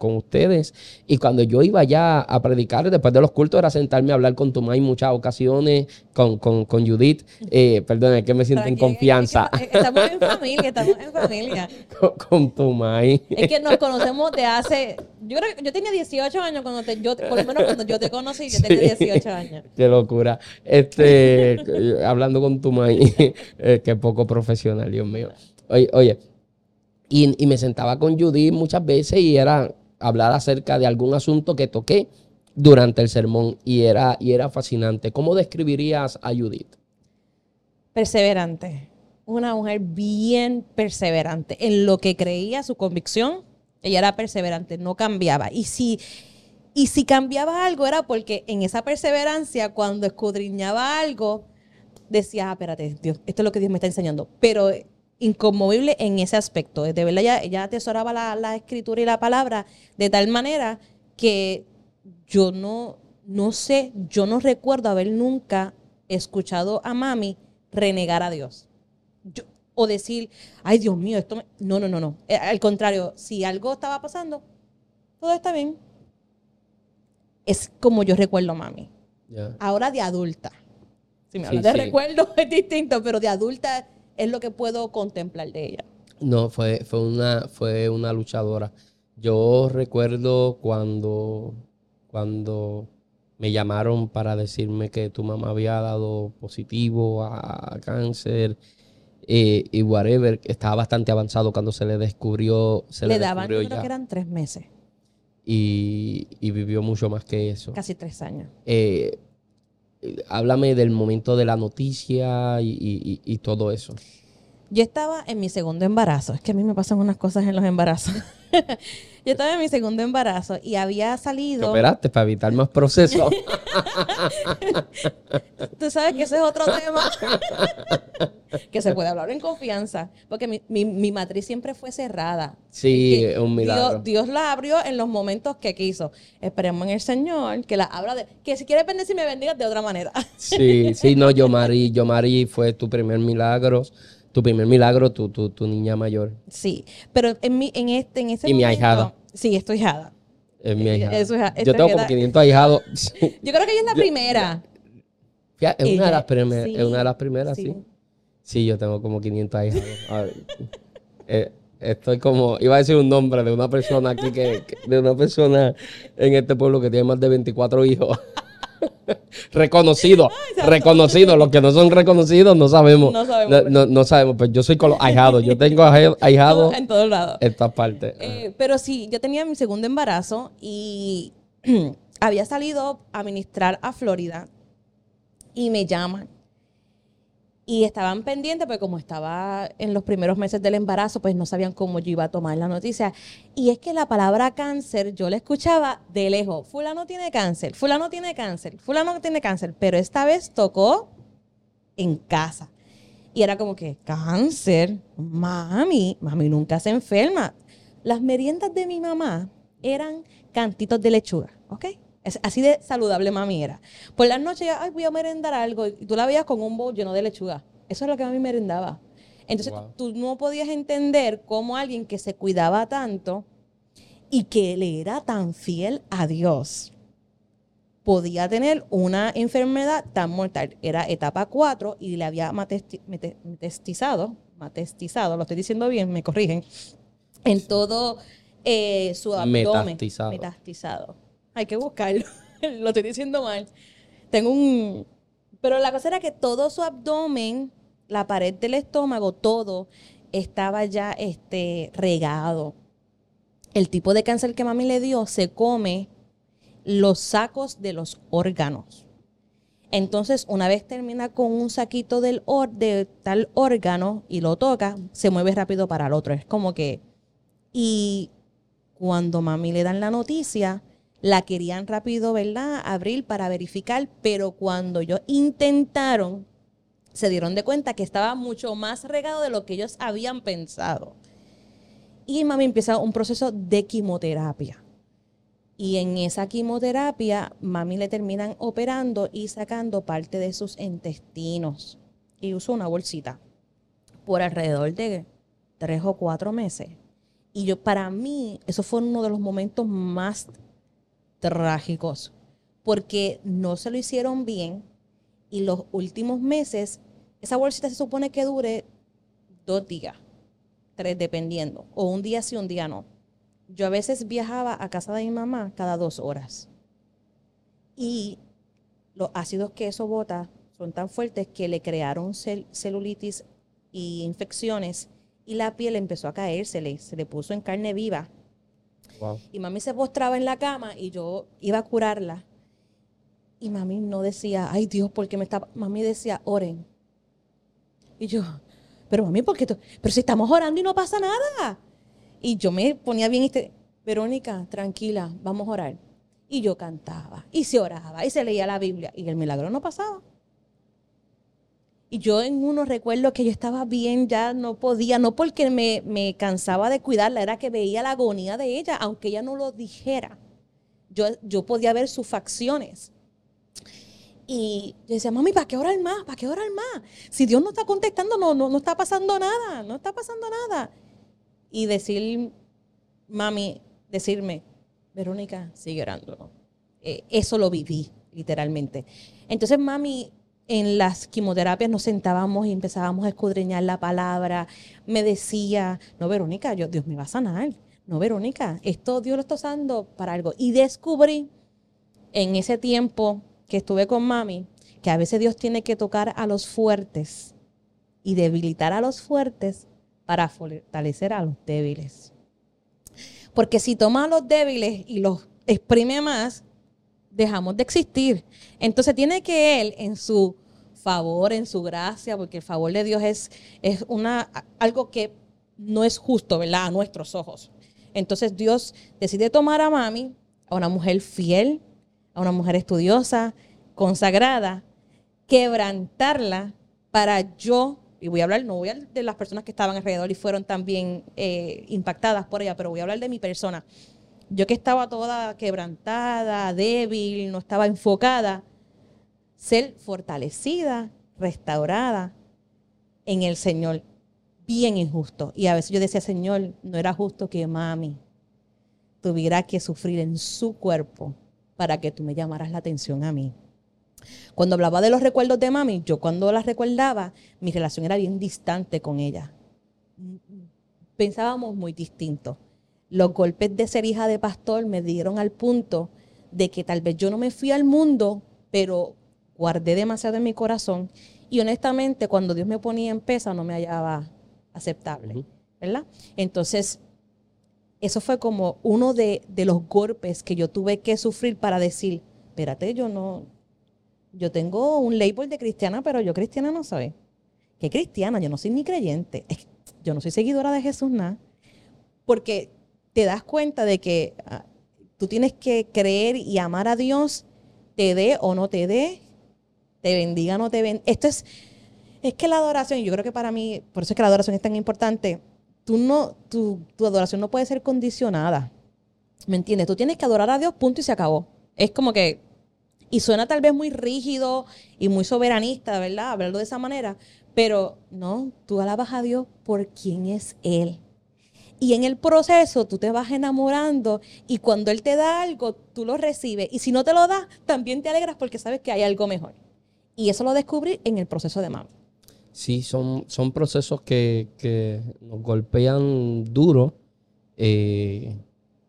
ustedes. Y cuando yo iba ya a predicar, después de los cultos, era sentarme a hablar con tu mamá en muchas ocasiones, con, con, Judith. Eh, perdón, es que me siento en Estamos en familia, estamos en familia. *laughs* Con, tu maíz. Es que nos conocemos de hace. Yo creo yo tenía 18 años cuando te. Yo, por lo menos cuando yo te conocí, yo tenía 18 años. *laughs* Qué locura. Este, *laughs* hablando con tu maíz, eh, qué poco profesional, Dios mío. Oye, oye y, y me sentaba con Judy muchas veces y era hablar acerca de algún asunto que toqué durante el sermón y era, y era fascinante. ¿Cómo describirías a Judith? Perseverante una mujer bien perseverante en lo que creía, su convicción. Ella era perseverante, no cambiaba. Y si, y si cambiaba algo era porque en esa perseverancia, cuando escudriñaba algo, decía, ah, espérate, Dios, esto es lo que Dios me está enseñando. Pero inconmovible en ese aspecto. De verdad, ella, ella atesoraba la, la, escritura y la palabra de tal manera que yo no, no sé, yo no recuerdo haber nunca escuchado a mami renegar a Dios o decir, ay Dios mío, esto me... No, no, no, no. Eh, al contrario, si algo estaba pasando, todo está bien. Es como yo recuerdo a mami. Ahora de adulta. Si me hablas de recuerdo *laughs* es distinto, pero de adulta es lo que puedo contemplar de ella. No, fue, fue, una, fue una luchadora. Yo recuerdo cuando, cuando me llamaron para decirme que tu mamá había dado positivo a cáncer eh, y whatever, estaba bastante avanzado cuando se le descubrió. Se le, daban, creo que eran tres meses. Y, vivió mucho más que eso. Casi tres años. Eh, háblame del momento de la noticia y, todo eso. Yo estaba en mi segundo embarazo. Es que a mí me pasan unas cosas en los embarazos. *laughs* Yo estaba en mi segundo embarazo y había salido. ¿Te operaste para evitar más procesos? *laughs* Tú sabes que ese es otro tema *laughs* que se puede hablar en confianza. Porque mi, mi, matriz siempre fue cerrada. Sí, es un milagro. Dios, la abrió en los momentos que quiso. Esperemos en el Señor que la abra de. Que si quieres bendecir, me bendigas de otra manera. sí, sí, no, yo Mari, yo Mari fue tu primer milagro tu primer milagro, tu, tu, tu, niña mayor. Sí, pero en, mi, en, este, en ese Y mi ahijada. Sí, estoy hijada. Es mi ahijada. yo tengo como 500 ahijados. *laughs* yo creo que ella es la primera. es, una de las primeras, es una de las primeras, sí. sí. yo tengo como 500 ahijados. *laughs* Eh, estoy como, iba a decir un nombre de una persona aquí que, de una persona en este pueblo que tiene más de 24 hijos. *laughs* *laughs* reconocido, *laughs* reconocido. Los que no son reconocidos no sabemos. No sabemos. No, sabemos. Pues yo soy con los ahijados. Yo tengo *laughs* ahijados en todos lados. En todas partes. Eh, pero sí, yo tenía mi segundo embarazo y *clears throat* había salido a ministrar a Florida y me llaman y estaban pendientes, porque como estaba en los primeros meses del embarazo, pues no sabían cómo yo iba a tomar la noticia. Y es que la palabra cáncer yo la escuchaba de lejos. Fulano tiene cáncer, fulano tiene cáncer, fulano tiene cáncer. Pero esta vez tocó en casa. Y era como que, cáncer, mami, mami nunca se enferma. Las meriendas de mi mamá eran cantitos de lechuga, ¿ok? Así de saludable mami era. Por las noches, ay, voy a merendar algo. Y tú la veías con un bowl lleno de lechuga. Eso es lo que mami merendaba. Entonces tú no podías entender cómo alguien que se cuidaba tanto y que le era tan fiel a Dios podía tener una enfermedad tan mortal. Era etapa 4 y le había metestizado, matestizado, lo estoy diciendo bien, me corrigen, en todo eh, su abdomen. Metastizado. Metastizado. Hay que buscarlo, *laughs* lo estoy diciendo mal. Tengo un... Pero la cosa era que todo su abdomen, la pared del estómago, todo estaba ya este, regado. El tipo de cáncer que mami le dio se come los sacos de los órganos. Entonces, una vez termina con un saquito del de tal órgano y lo toca, se mueve rápido para el otro. Es como que. Y cuando mami le dan la noticia, la querían rápido, ¿verdad? Abrir para verificar, pero cuando ellos intentaron, se dieron de cuenta que estaba mucho más regado de lo que ellos habían pensado. Y mami empieza un proceso de quimioterapia. Y en esa quimioterapia, mami le terminan operando y sacando parte de sus intestinos. Y usó una bolsita por alrededor de tres o cuatro meses. Y yo, para mí, eso fue uno de los momentos más trágicos, porque no se lo hicieron bien y los últimos meses, esa bolsita se supone que dure dos días, tres, dependiendo, o un día sí, un día no yo a veces viajaba a casa de mi mamá cada dos horas. Y los ácidos que eso bota son tan fuertes que le crearon celulitis y infecciones y la piel empezó a caerse, se le puso en carne viva. Y mami se postraba en la cama y yo iba a curarla. Y mami no decía, ay Dios, ¿por qué me está? Mami decía, oren. Y yo, pero mami, ¿por qué? Pero si estamos orando y no pasa nada. Y yo me ponía bien, este, Verónica, tranquila, vamos a orar. Y yo cantaba, y se oraba, y se leía la Biblia, y el milagro no pasaba. Y yo en uno recuerdo que yo estaba bien, ya no podía, no porque me, me, cansaba de cuidarla, era que veía la agonía de ella, aunque ella no lo dijera. Yo, yo podía ver sus facciones. Y yo decía, mami, ¿para qué orar más? ¿Para qué orar más? Si Dios no está contestando, no, no, no está pasando nada, no está pasando nada y decir, mami, decirme, Verónica, sigue orando. Eh, eso lo viví, literalmente. Entonces, mami, en las quimioterapias nos sentábamos y empezábamos a escudriñar la palabra. Me decía, no, Verónica, yo, Dios me va a sanar. No, Verónica, esto Dios lo está usando para algo. Y descubrí en ese tiempo que estuve con mami que a veces Dios tiene que tocar a los fuertes y debilitar a los fuertes para fortalecer a los débiles. Porque si toma a los débiles y los exprime más, dejamos de existir. Entonces tiene que Él, en su favor, en su gracia, porque el favor de Dios es, es una, algo que no es justo, ¿verdad? A nuestros ojos. Entonces Dios decide tomar a mami, a una mujer fiel, a una mujer estudiosa, consagrada, quebrantarla para yo y voy a hablar, no voy a hablar de las personas que estaban alrededor y fueron también eh, impactadas por ella, pero voy a hablar de mi persona. Yo que estaba toda quebrantada, débil, no estaba enfocada, ser fortalecida, restaurada en el Señor, bien injusto. Y a veces yo decía, Señor, no era justo que mami tuviera que sufrir en su cuerpo para que tú me llamaras la atención a mí. Cuando hablaba de los recuerdos de mami, yo cuando las recordaba, mi relación era bien distante con ella. Pensábamos muy distinto. Los golpes de ser hija de pastor me dieron al punto de que tal vez yo no me fui al mundo, pero guardé demasiado en mi corazón. Y honestamente, cuando Dios me ponía en pesa, no me hallaba aceptable. ¿Verdad? Entonces, eso fue como uno de, de los golpes que yo tuve que sufrir para decir, espérate, yo no, yo tengo un label de cristiana, pero yo cristiana no soy. ¿Qué cristiana? Yo no soy ni creyente. Yo no soy seguidora de Jesús nada. Porque te das cuenta de que ah, tú tienes que creer y amar a Dios, te dé o no te dé, te bendiga o no te bendiga. Esto es, Es que la adoración, yo creo que para mí, por eso es que la adoración es tan importante, tú no, tu, tu adoración no puede ser condicionada. ¿Me entiendes? Tú tienes que adorar a Dios, punto y se acabó. Es como que, y suena tal vez muy rígido y muy soberanista, ¿verdad? Hablarlo de esa manera, pero no, tú alabas a Dios por quién es Él. Y en el proceso tú te vas enamorando y cuando Él te da algo, tú lo recibes. Y si no te lo da, también te alegras porque sabes que hay algo mejor. Y eso lo descubrí en el proceso de mamá. Sí, son, son procesos que, que nos golpean duro, eh,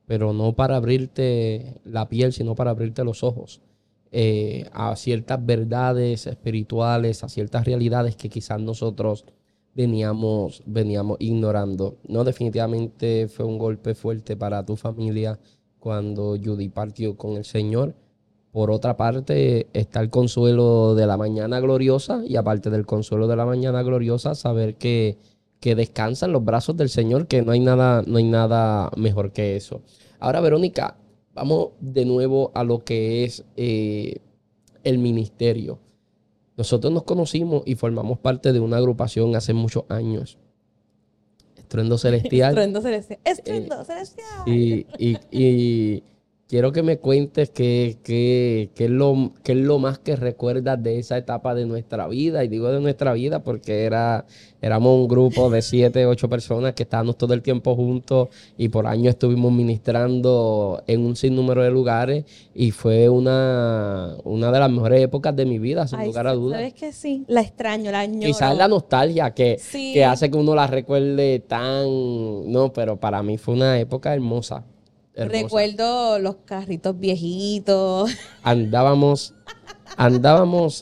pero no para abrirte la piel, sino para abrirte los ojos eh, a ciertas verdades espirituales, a ciertas realidades que quizás nosotros veníamos, veníamos ignorando. No, definitivamente fue un golpe fuerte para tu familia cuando Judy partió con el Señor. Por otra parte, está el consuelo de la mañana gloriosa y aparte del consuelo de la mañana gloriosa, saber que, que descansa en los brazos del Señor, que no hay nada, no hay nada mejor que eso. Ahora, Verónica, vamos de nuevo a lo que es eh, el ministerio. Nosotros nos conocimos y formamos parte de una agrupación hace muchos años. Estruendo Celestial. Estruendo celestial. Estruendo celestial. Y, y- y quiero que me cuentes qué, qué- qué es lo, qué es lo más que recuerdas de esa etapa de nuestra vida. Y digo de nuestra vida porque era, éramos un grupo de siete, ocho personas que estábamos todo el tiempo juntos y por años estuvimos ministrando en un sinnúmero de lugares y fue una, una de las mejores épocas de mi vida, sin Ay, lugar a dudas. ¿Sabes que sí? La extraño, la añoro. Quizás la nostalgia que, Sí. que hace que uno la recuerde tan... No, pero para mí fue una época hermosa. Hermosa. Recuerdo los carritos viejitos. *laughs* Andábamos, andábamos,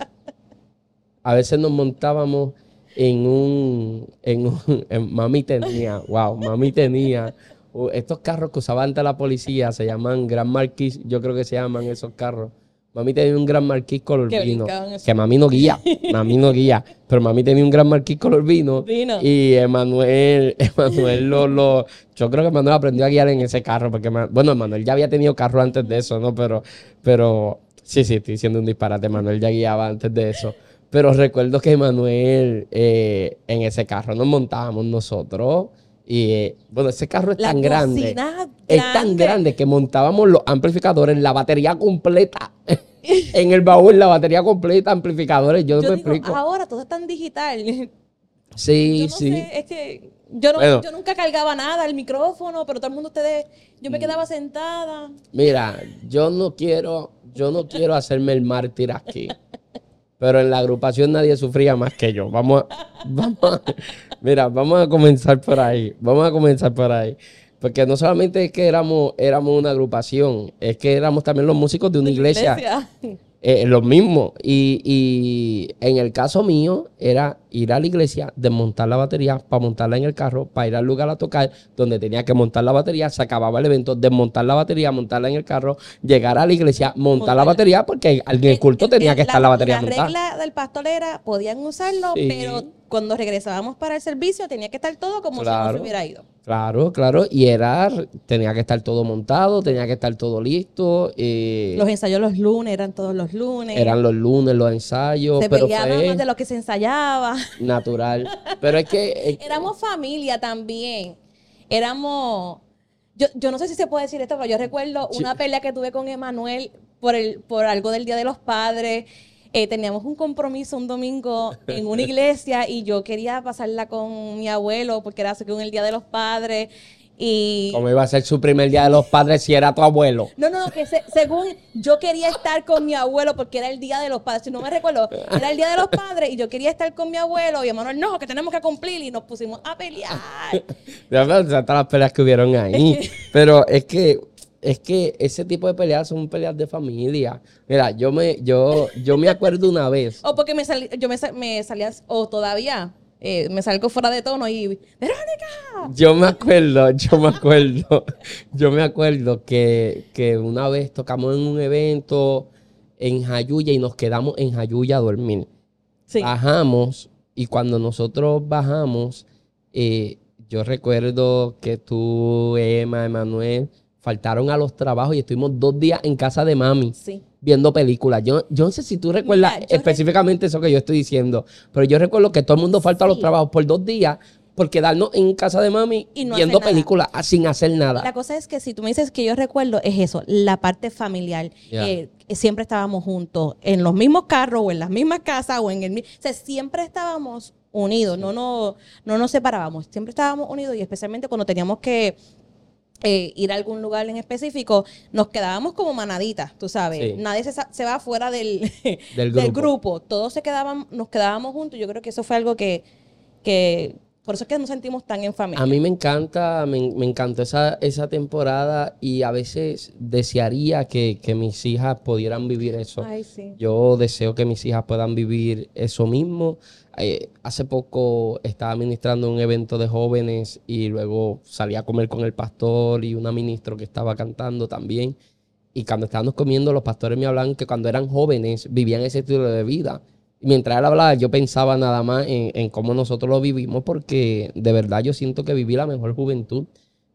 a veces nos montábamos en un, en un, en- mami tenía, wow, mami tenía uh, estos carros que usaba antes la policía, se llaman Gran Marquis, yo creo que se llaman esos carros. Mami tenía un Gran Marquis color vino, que mami no guía, *laughs* mami no guía, pero mami tenía un Gran Marquis color vino, Vino. y Emanuel, *laughs* Emanuel lo, lo, yo creo que Emanuel aprendió a guiar en ese carro, porque, bueno, Emanuel ya había tenido carro antes de eso, ¿no? Pero, pero, sí, sí, estoy diciendo un disparate, Emanuel ya guiaba antes de eso. Pero recuerdo que Emanuel, eh, en ese carro nos montábamos nosotros, y, eh, bueno, ese carro es La tan grande. bocina Es tan grande que montábamos los amplificadores, la batería completa. *laughs* en el baúl, la batería completa, amplificadores, yo, no me digo, explico. ahora todo es tan digital. *laughs* sí, Yo no sí. sé, es que yo, no- Bueno. yo nunca cargaba nada, el micrófono, pero todo el mundo ustedes, yo Mm. me quedaba sentada. Mira, yo no quiero, yo no *laughs* quiero hacerme el mártir aquí. Pero en la agrupación nadie sufría más que yo. Vamos, a- *laughs* vamos, a- mira, vamos a comenzar por ahí. Vamos a comenzar por ahí. Porque no solamente es que éramos, éramos una agrupación, es que éramos también los músicos de una iglesia. Eh, lo mismo. Y, y en el caso mío, era ir a la iglesia, desmontar la batería para montarla en el carro, para ir al lugar a tocar, donde tenía que montar la batería, se acababa el evento, desmontar la batería, montarla en el carro, llegar a la iglesia, montar la batería, porque en el culto Eh, tenía eh, que estar la batería La montada. regla del pastor era, podían usarlo, Sí. pero cuando regresábamos para el servicio tenía que estar todo como si no se hubiera ido. Claro, claro. Y era, tenía que estar todo montado, tenía que estar todo listo. eh, Los ensayos los lunes eran todos los lunes. eran los lunes los ensayos, se pero peleaban fue más de lo que se ensayaba. Natural. Pero es que... es- Éramos familia también. Éramos. Yo, yo no sé si se puede decir esto, pero yo recuerdo Sí. una pelea que tuve con Emanuel por, el, por algo del Día de los Padres. Eh, teníamos un compromiso un domingo en una *laughs* iglesia y yo quería pasarla con mi abuelo porque era según el Día de los Padres. Y. ¿Cómo iba a ser su primer día de los padres si era tu abuelo? No, no, no, que se- según yo quería estar con mi abuelo porque era el día de los padres, si no me recuerdo, era el día de los padres y yo quería estar con mi abuelo y Emanuel, no, que tenemos que cumplir y nos pusimos a pelear. *laughs* Ya ves, todas las peleas que hubieron ahí. *laughs* Pero es que, es que ese tipo de peleas son peleas de familia. Mira, yo me, yo, yo me acuerdo una vez. O porque me salí, yo me, me salía, o todavía eh, me salgo fuera de tono y, Verónica, Yo me acuerdo, yo me acuerdo, *laughs* yo me acuerdo que, que una vez tocamos en un evento en Jayuya y nos quedamos en Jayuya a dormir. sí, Bajamos y cuando nosotros bajamos, eh, yo recuerdo que tú, Emma, Emanuel, faltaron a los trabajos y estuvimos dos días en casa de mami Sí. viendo películas. Yo, yo no sé si tú recuerdas Mira, específicamente eso que yo estoy diciendo, pero yo recuerdo que todo el mundo falta a los Sí. trabajos por dos días por quedarnos en casa de mami Y no viendo películas ah, sin hacer nada. La cosa es que si tú me dices que yo recuerdo, es eso, la parte familiar. Eh, siempre estábamos juntos, en los mismos carros o en las mismas casas o en el mismo... O sea, siempre estábamos unidos, no, no, no nos separábamos, siempre estábamos unidos y especialmente cuando teníamos que eh, ir a algún lugar en específico, nos quedábamos como manaditas, tú sabes. Sí. Nadie se, se va fuera del, *laughs* Del del grupo. grupo. Todos se quedaban, nos quedábamos juntos. Yo creo que eso fue algo que, que por eso es que nos sentimos tan en familia. A mí me encanta, me, me encantó esa, esa temporada y a veces desearía que, que mis hijas pudieran vivir eso. Ay, sí. Yo deseo que mis hijas puedan vivir eso mismo. Eh, hace poco estaba ministrando un evento de jóvenes y luego salí a comer con el pastor y una ministro que estaba cantando también. Y cuando estábamos comiendo, los pastores me hablaban que cuando eran jóvenes vivían ese estilo de vida. Y mientras él hablaba, yo pensaba nada más en, en cómo nosotros lo vivimos, porque de verdad yo siento que viví la mejor juventud.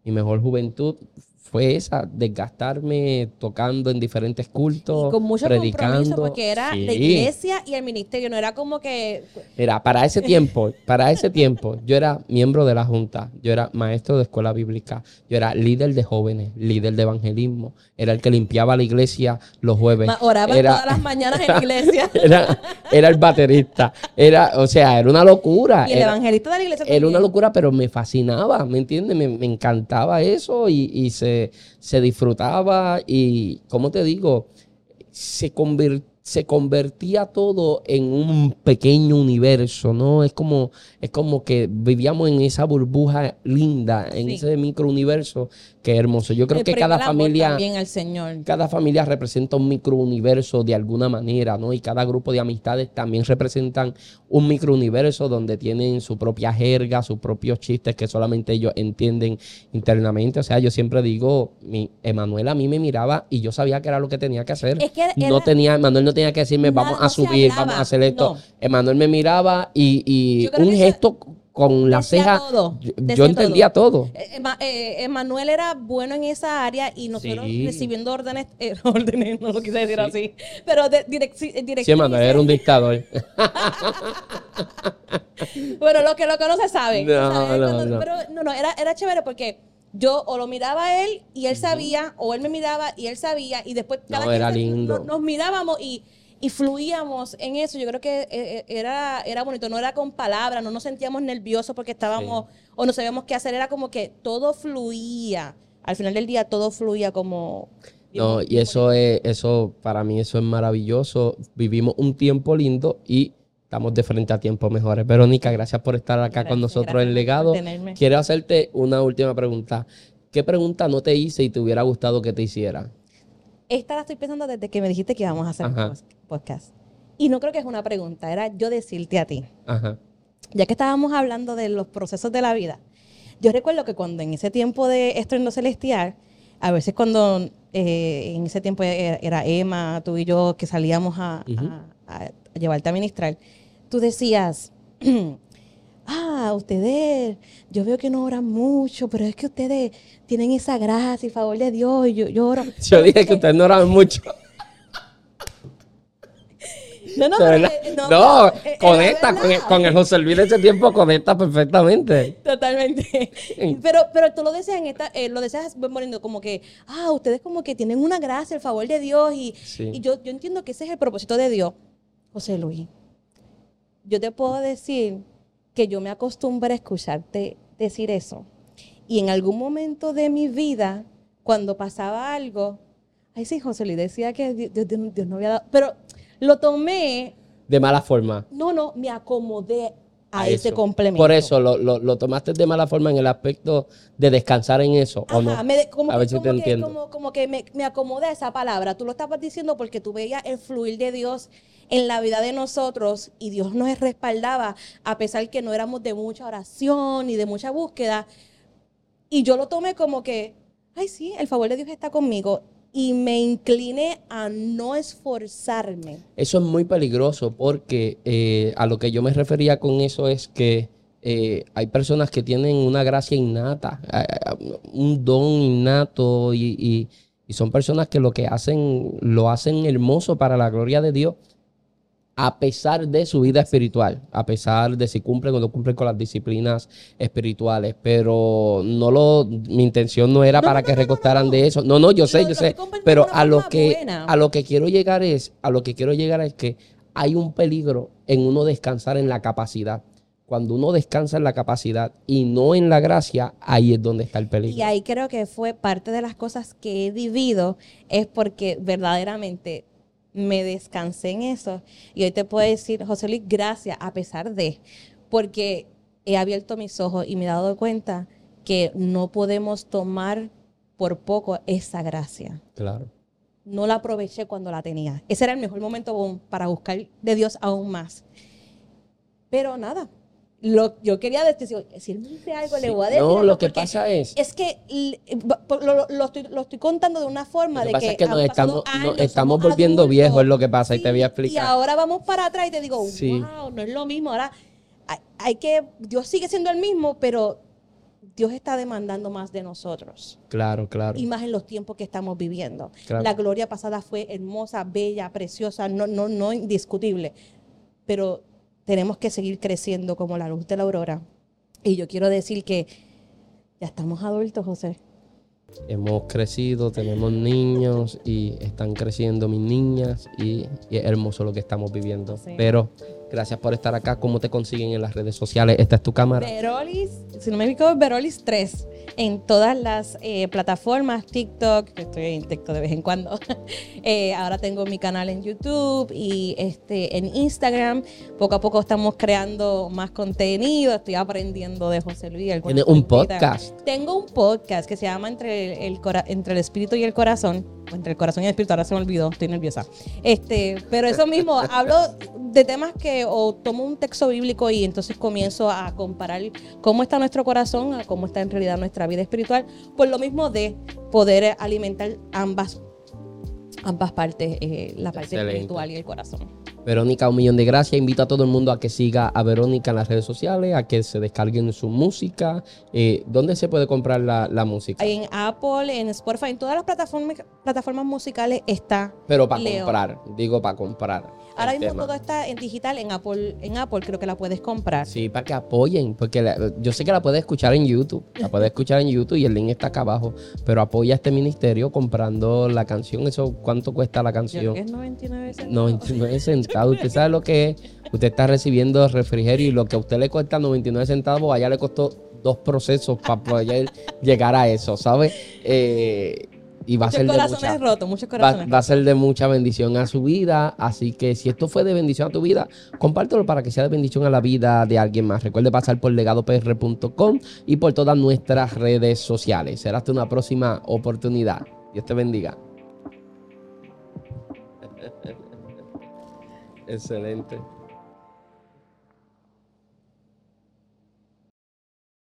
Mi mejor juventud fue esa, desgastarme tocando en diferentes cultos, Y con mucho predicando. compromiso porque era Sí. la iglesia y el ministerio, no era como que Mira, para ese tiempo, para ese tiempo, yo era miembro de la Junta, yo era maestro de escuela bíblica, yo era líder de jóvenes, líder de evangelismo, era el que limpiaba la iglesia los jueves. ma- oraban era, todas las mañanas en la *laughs* iglesia. era, era el baterista, era, o sea, era una locura. y el era- evangelista de la iglesia era una locura, pero me fascinaba, ¿me entiendes? Me, me encantaba eso y, y se, se disfrutaba y, ¿cómo te digo? Se, se convertía todo en un pequeño universo, ¿no? Es como, es como que vivíamos en esa burbuja linda, en Sí. ese microuniverso es hermoso. Yo creo que cada familia... también al Señor. Cada familia representa un microuniverso de alguna manera, ¿no? Y cada grupo de amistades también representan un microuniverso donde tienen su propia jerga, sus propios chistes que solamente ellos entienden internamente. O sea, yo siempre digo, mi Emanuel a mí me miraba y yo sabía que era lo que tenía que hacer. Es que era- no tenía, Emanuel no tenía que decirme, vamos a no subir, hablaba. vamos a hacer esto. No. Emanuel me miraba y, y un gesto con la Decía ceja, todo, yo, entendía todo. Eh, Ema- eh, Emanuel era bueno en esa área y nosotros Sí. recibiendo órdenes, *laughs* eh, órdenes, no lo quise decir así, pero de, eh. Sí, Emanuel era un dictador. *laughs* Bueno, los que lo conocen saben. No, no, Cuando- no. Pero no, no, era, era chévere porque yo o lo miraba a él y él sabía, o él me miraba y él sabía, y después No, quien era lindo. no- nos mirábamos y, y fluíamos en eso. Yo creo que eh, eh, era, era bonito, no era con palabras, no nos sentíamos nerviosos porque estábamos o no sabíamos qué hacer, era como que todo fluía. Al final del día todo fluía como... No, y eso es, eso, para mí eso es maravilloso. Vivimos un tiempo lindo y estamos de frente a tiempos mejores. Verónica, gracias por estar acá con nosotros en Legado. Quiero hacerte una última pregunta. ¿Qué pregunta no te hice y te hubiera gustado que te hiciera? Esta la estoy pensando desde que me dijiste que íbamos a hacer Ajá. pos- podcast. Y no creo que es una pregunta, era yo decirte a ti. Ajá. ya que estábamos hablando de los procesos de la vida, yo recuerdo que cuando en ese tiempo de Estruendo Celestial, a veces cuando eh, en ese tiempo era, era Emma, tú y yo, que salíamos a, a- a llevarte a ministrar, tú decías, *clears throat* ah, ustedes, yo veo que no oran mucho, pero es que ustedes tienen esa gracia y favor de Dios, y yo, yo oro. *laughs* Yo dije que ustedes no oraban mucho. No, no, *laughs* pero, eh, No, no, pero, eh, conecta era con el, con el José Luis de ese tiempo, conecta perfectamente. Totalmente. *laughs* Pero, pero tú lo decías en esta, eh, lo decías bien bonito, como que, ah, ustedes como que tienen una gracia, el favor de Dios, y, Sí. y yo, yo entiendo que ese es el propósito de Dios. José Luis, yo te puedo decir que yo me acostumbré a escucharte decir eso. Y en algún momento de mi vida, cuando pasaba algo, ay sí, José Luis decía que Dios, Dios- Dios no había dado, pero lo tomé, De mala forma. no, no, me acomodé a, a ese eso. complemento. Por eso lo, lo- lo tomaste de mala forma en el aspecto de descansar en eso, ¿o no? Ajá, me de- como a ver si te que- entiendo. como- como que me, me acomodé a esa palabra. Tú lo estabas diciendo porque tú veías el fluir de Dios en la vida de nosotros y Dios nos respaldaba a pesar que no éramos de mucha oración y de mucha búsqueda. Y yo lo tomé como que, ay sí, el favor de Dios está conmigo. Y me incliné a no esforzarme. Eso es muy peligroso porque eh, a lo que yo me refería con eso es que eh, hay personas que tienen una gracia innata, eh, un don innato y, y- y son personas que lo que hacen, lo hacen hermoso para la gloria de Dios a pesar de su vida espiritual, a pesar de si cumplen o no cumplen con las disciplinas espirituales, pero no lo, mi intención no era No, para no, que recostaran de eso. No, no, yo sé, yo sé, pero a lo que buena. a lo que quiero llegar es, a lo que quiero llegar es que hay un peligro en uno descansar en la capacidad. Cuando uno descansa en la capacidad y no en la gracia, ahí es donde está el peligro. Y ahí creo que fue parte de las cosas que he vivido, es porque verdaderamente me descansé en eso. Y hoy te puedo decir, José Luis, gracias a pesar de, porque he abierto mis ojos y me he dado cuenta que no podemos tomar por poco esa gracia. Claro. No la aproveché cuando la tenía. Ese era el mejor momento para buscar de Dios aún más. Pero nada, lo, yo quería decir, si él me dice algo, le Sí. voy a decir. No, algo lo que pasa es, es que lo, lo- estoy, lo estoy contando de una forma Lo que de pasa que, es que nos estamos, pasado nos años, estamos volviendo adultos. viejos, es lo que pasa, y te voy a explicar. Y ahora vamos para atrás y te digo, Sí. wow, no es lo mismo. Ahora hay, hay que, Dios sigue siendo el mismo, pero Dios está demandando más de nosotros. Claro, claro. Y más en los tiempos que estamos viviendo. Claro. La gloria pasada fue hermosa, bella, preciosa, no, no, no indiscutible. Pero tenemos que seguir creciendo como la luz de la aurora. Y yo quiero decir que ya estamos adultos, José. Hemos crecido, tenemos niños y están creciendo mis niñas y, y es hermoso lo que estamos viviendo. Sí. Pero gracias por estar acá. ¿Cómo te consiguen en las redes sociales? Esta es tu cámara. Verolis, si no me equivoco, Verolis 3 en todas las eh, plataformas, TikTok, que estoy en TikTok de vez en cuando. *laughs* Eh, ahora tengo mi canal en YouTube y este en Instagram. Poco a poco estamos creando más contenido. Estoy aprendiendo de José Luis. Tienes un podcast. Tengo un podcast que se llama Entre el, cora- entre el espíritu y el corazón. O Entre el corazón y el espíritu, ahora se me olvidó, estoy nerviosa. Este, pero eso mismo, *laughs* hablo de temas que o tomo un texto bíblico y entonces comienzo a comparar cómo está nuestro corazón a cómo está en realidad nuestra vida espiritual, por lo mismo de poder alimentar ambas ambas partes, eh, la parte Excelente. espiritual y el corazón. Verónica, un millón de gracias. Invito a todo el mundo a que siga a Verónica en las redes sociales, a que se descarguen su música. Eh, ¿Dónde se puede comprar la, la música? En Apple, en Spotify, en todas las plataformas, plataformas musicales está Pero para Leo. comprar, digo para comprar. Ahora mismo tema. todo está en digital, en Apple, en Apple creo que la puedes comprar. Sí, para que apoyen, porque la- yo sé que la puedes escuchar en YouTube, la puedes escuchar en YouTube y el link está acá abajo, pero apoya a este ministerio comprando la canción, eso cuánto cuesta la Yo creo canción. que es 99 centavos. 99 centavos, usted sabe lo que es, usted está recibiendo refrigerio y lo que a usted le cuesta 99 centavos, allá le costó dos procesos para poder llegar a eso, ¿sabe? Eh, y va a ser de mucha, rotos, muchos va, corazones va a ser de mucha bendición a su vida. Así que si esto fue de bendición a tu vida, compártelo para que sea de bendición a la vida de alguien más. Recuerde pasar por legadopr.com y por todas nuestras redes sociales. Será hasta una próxima oportunidad. Dios te bendiga. Excelente.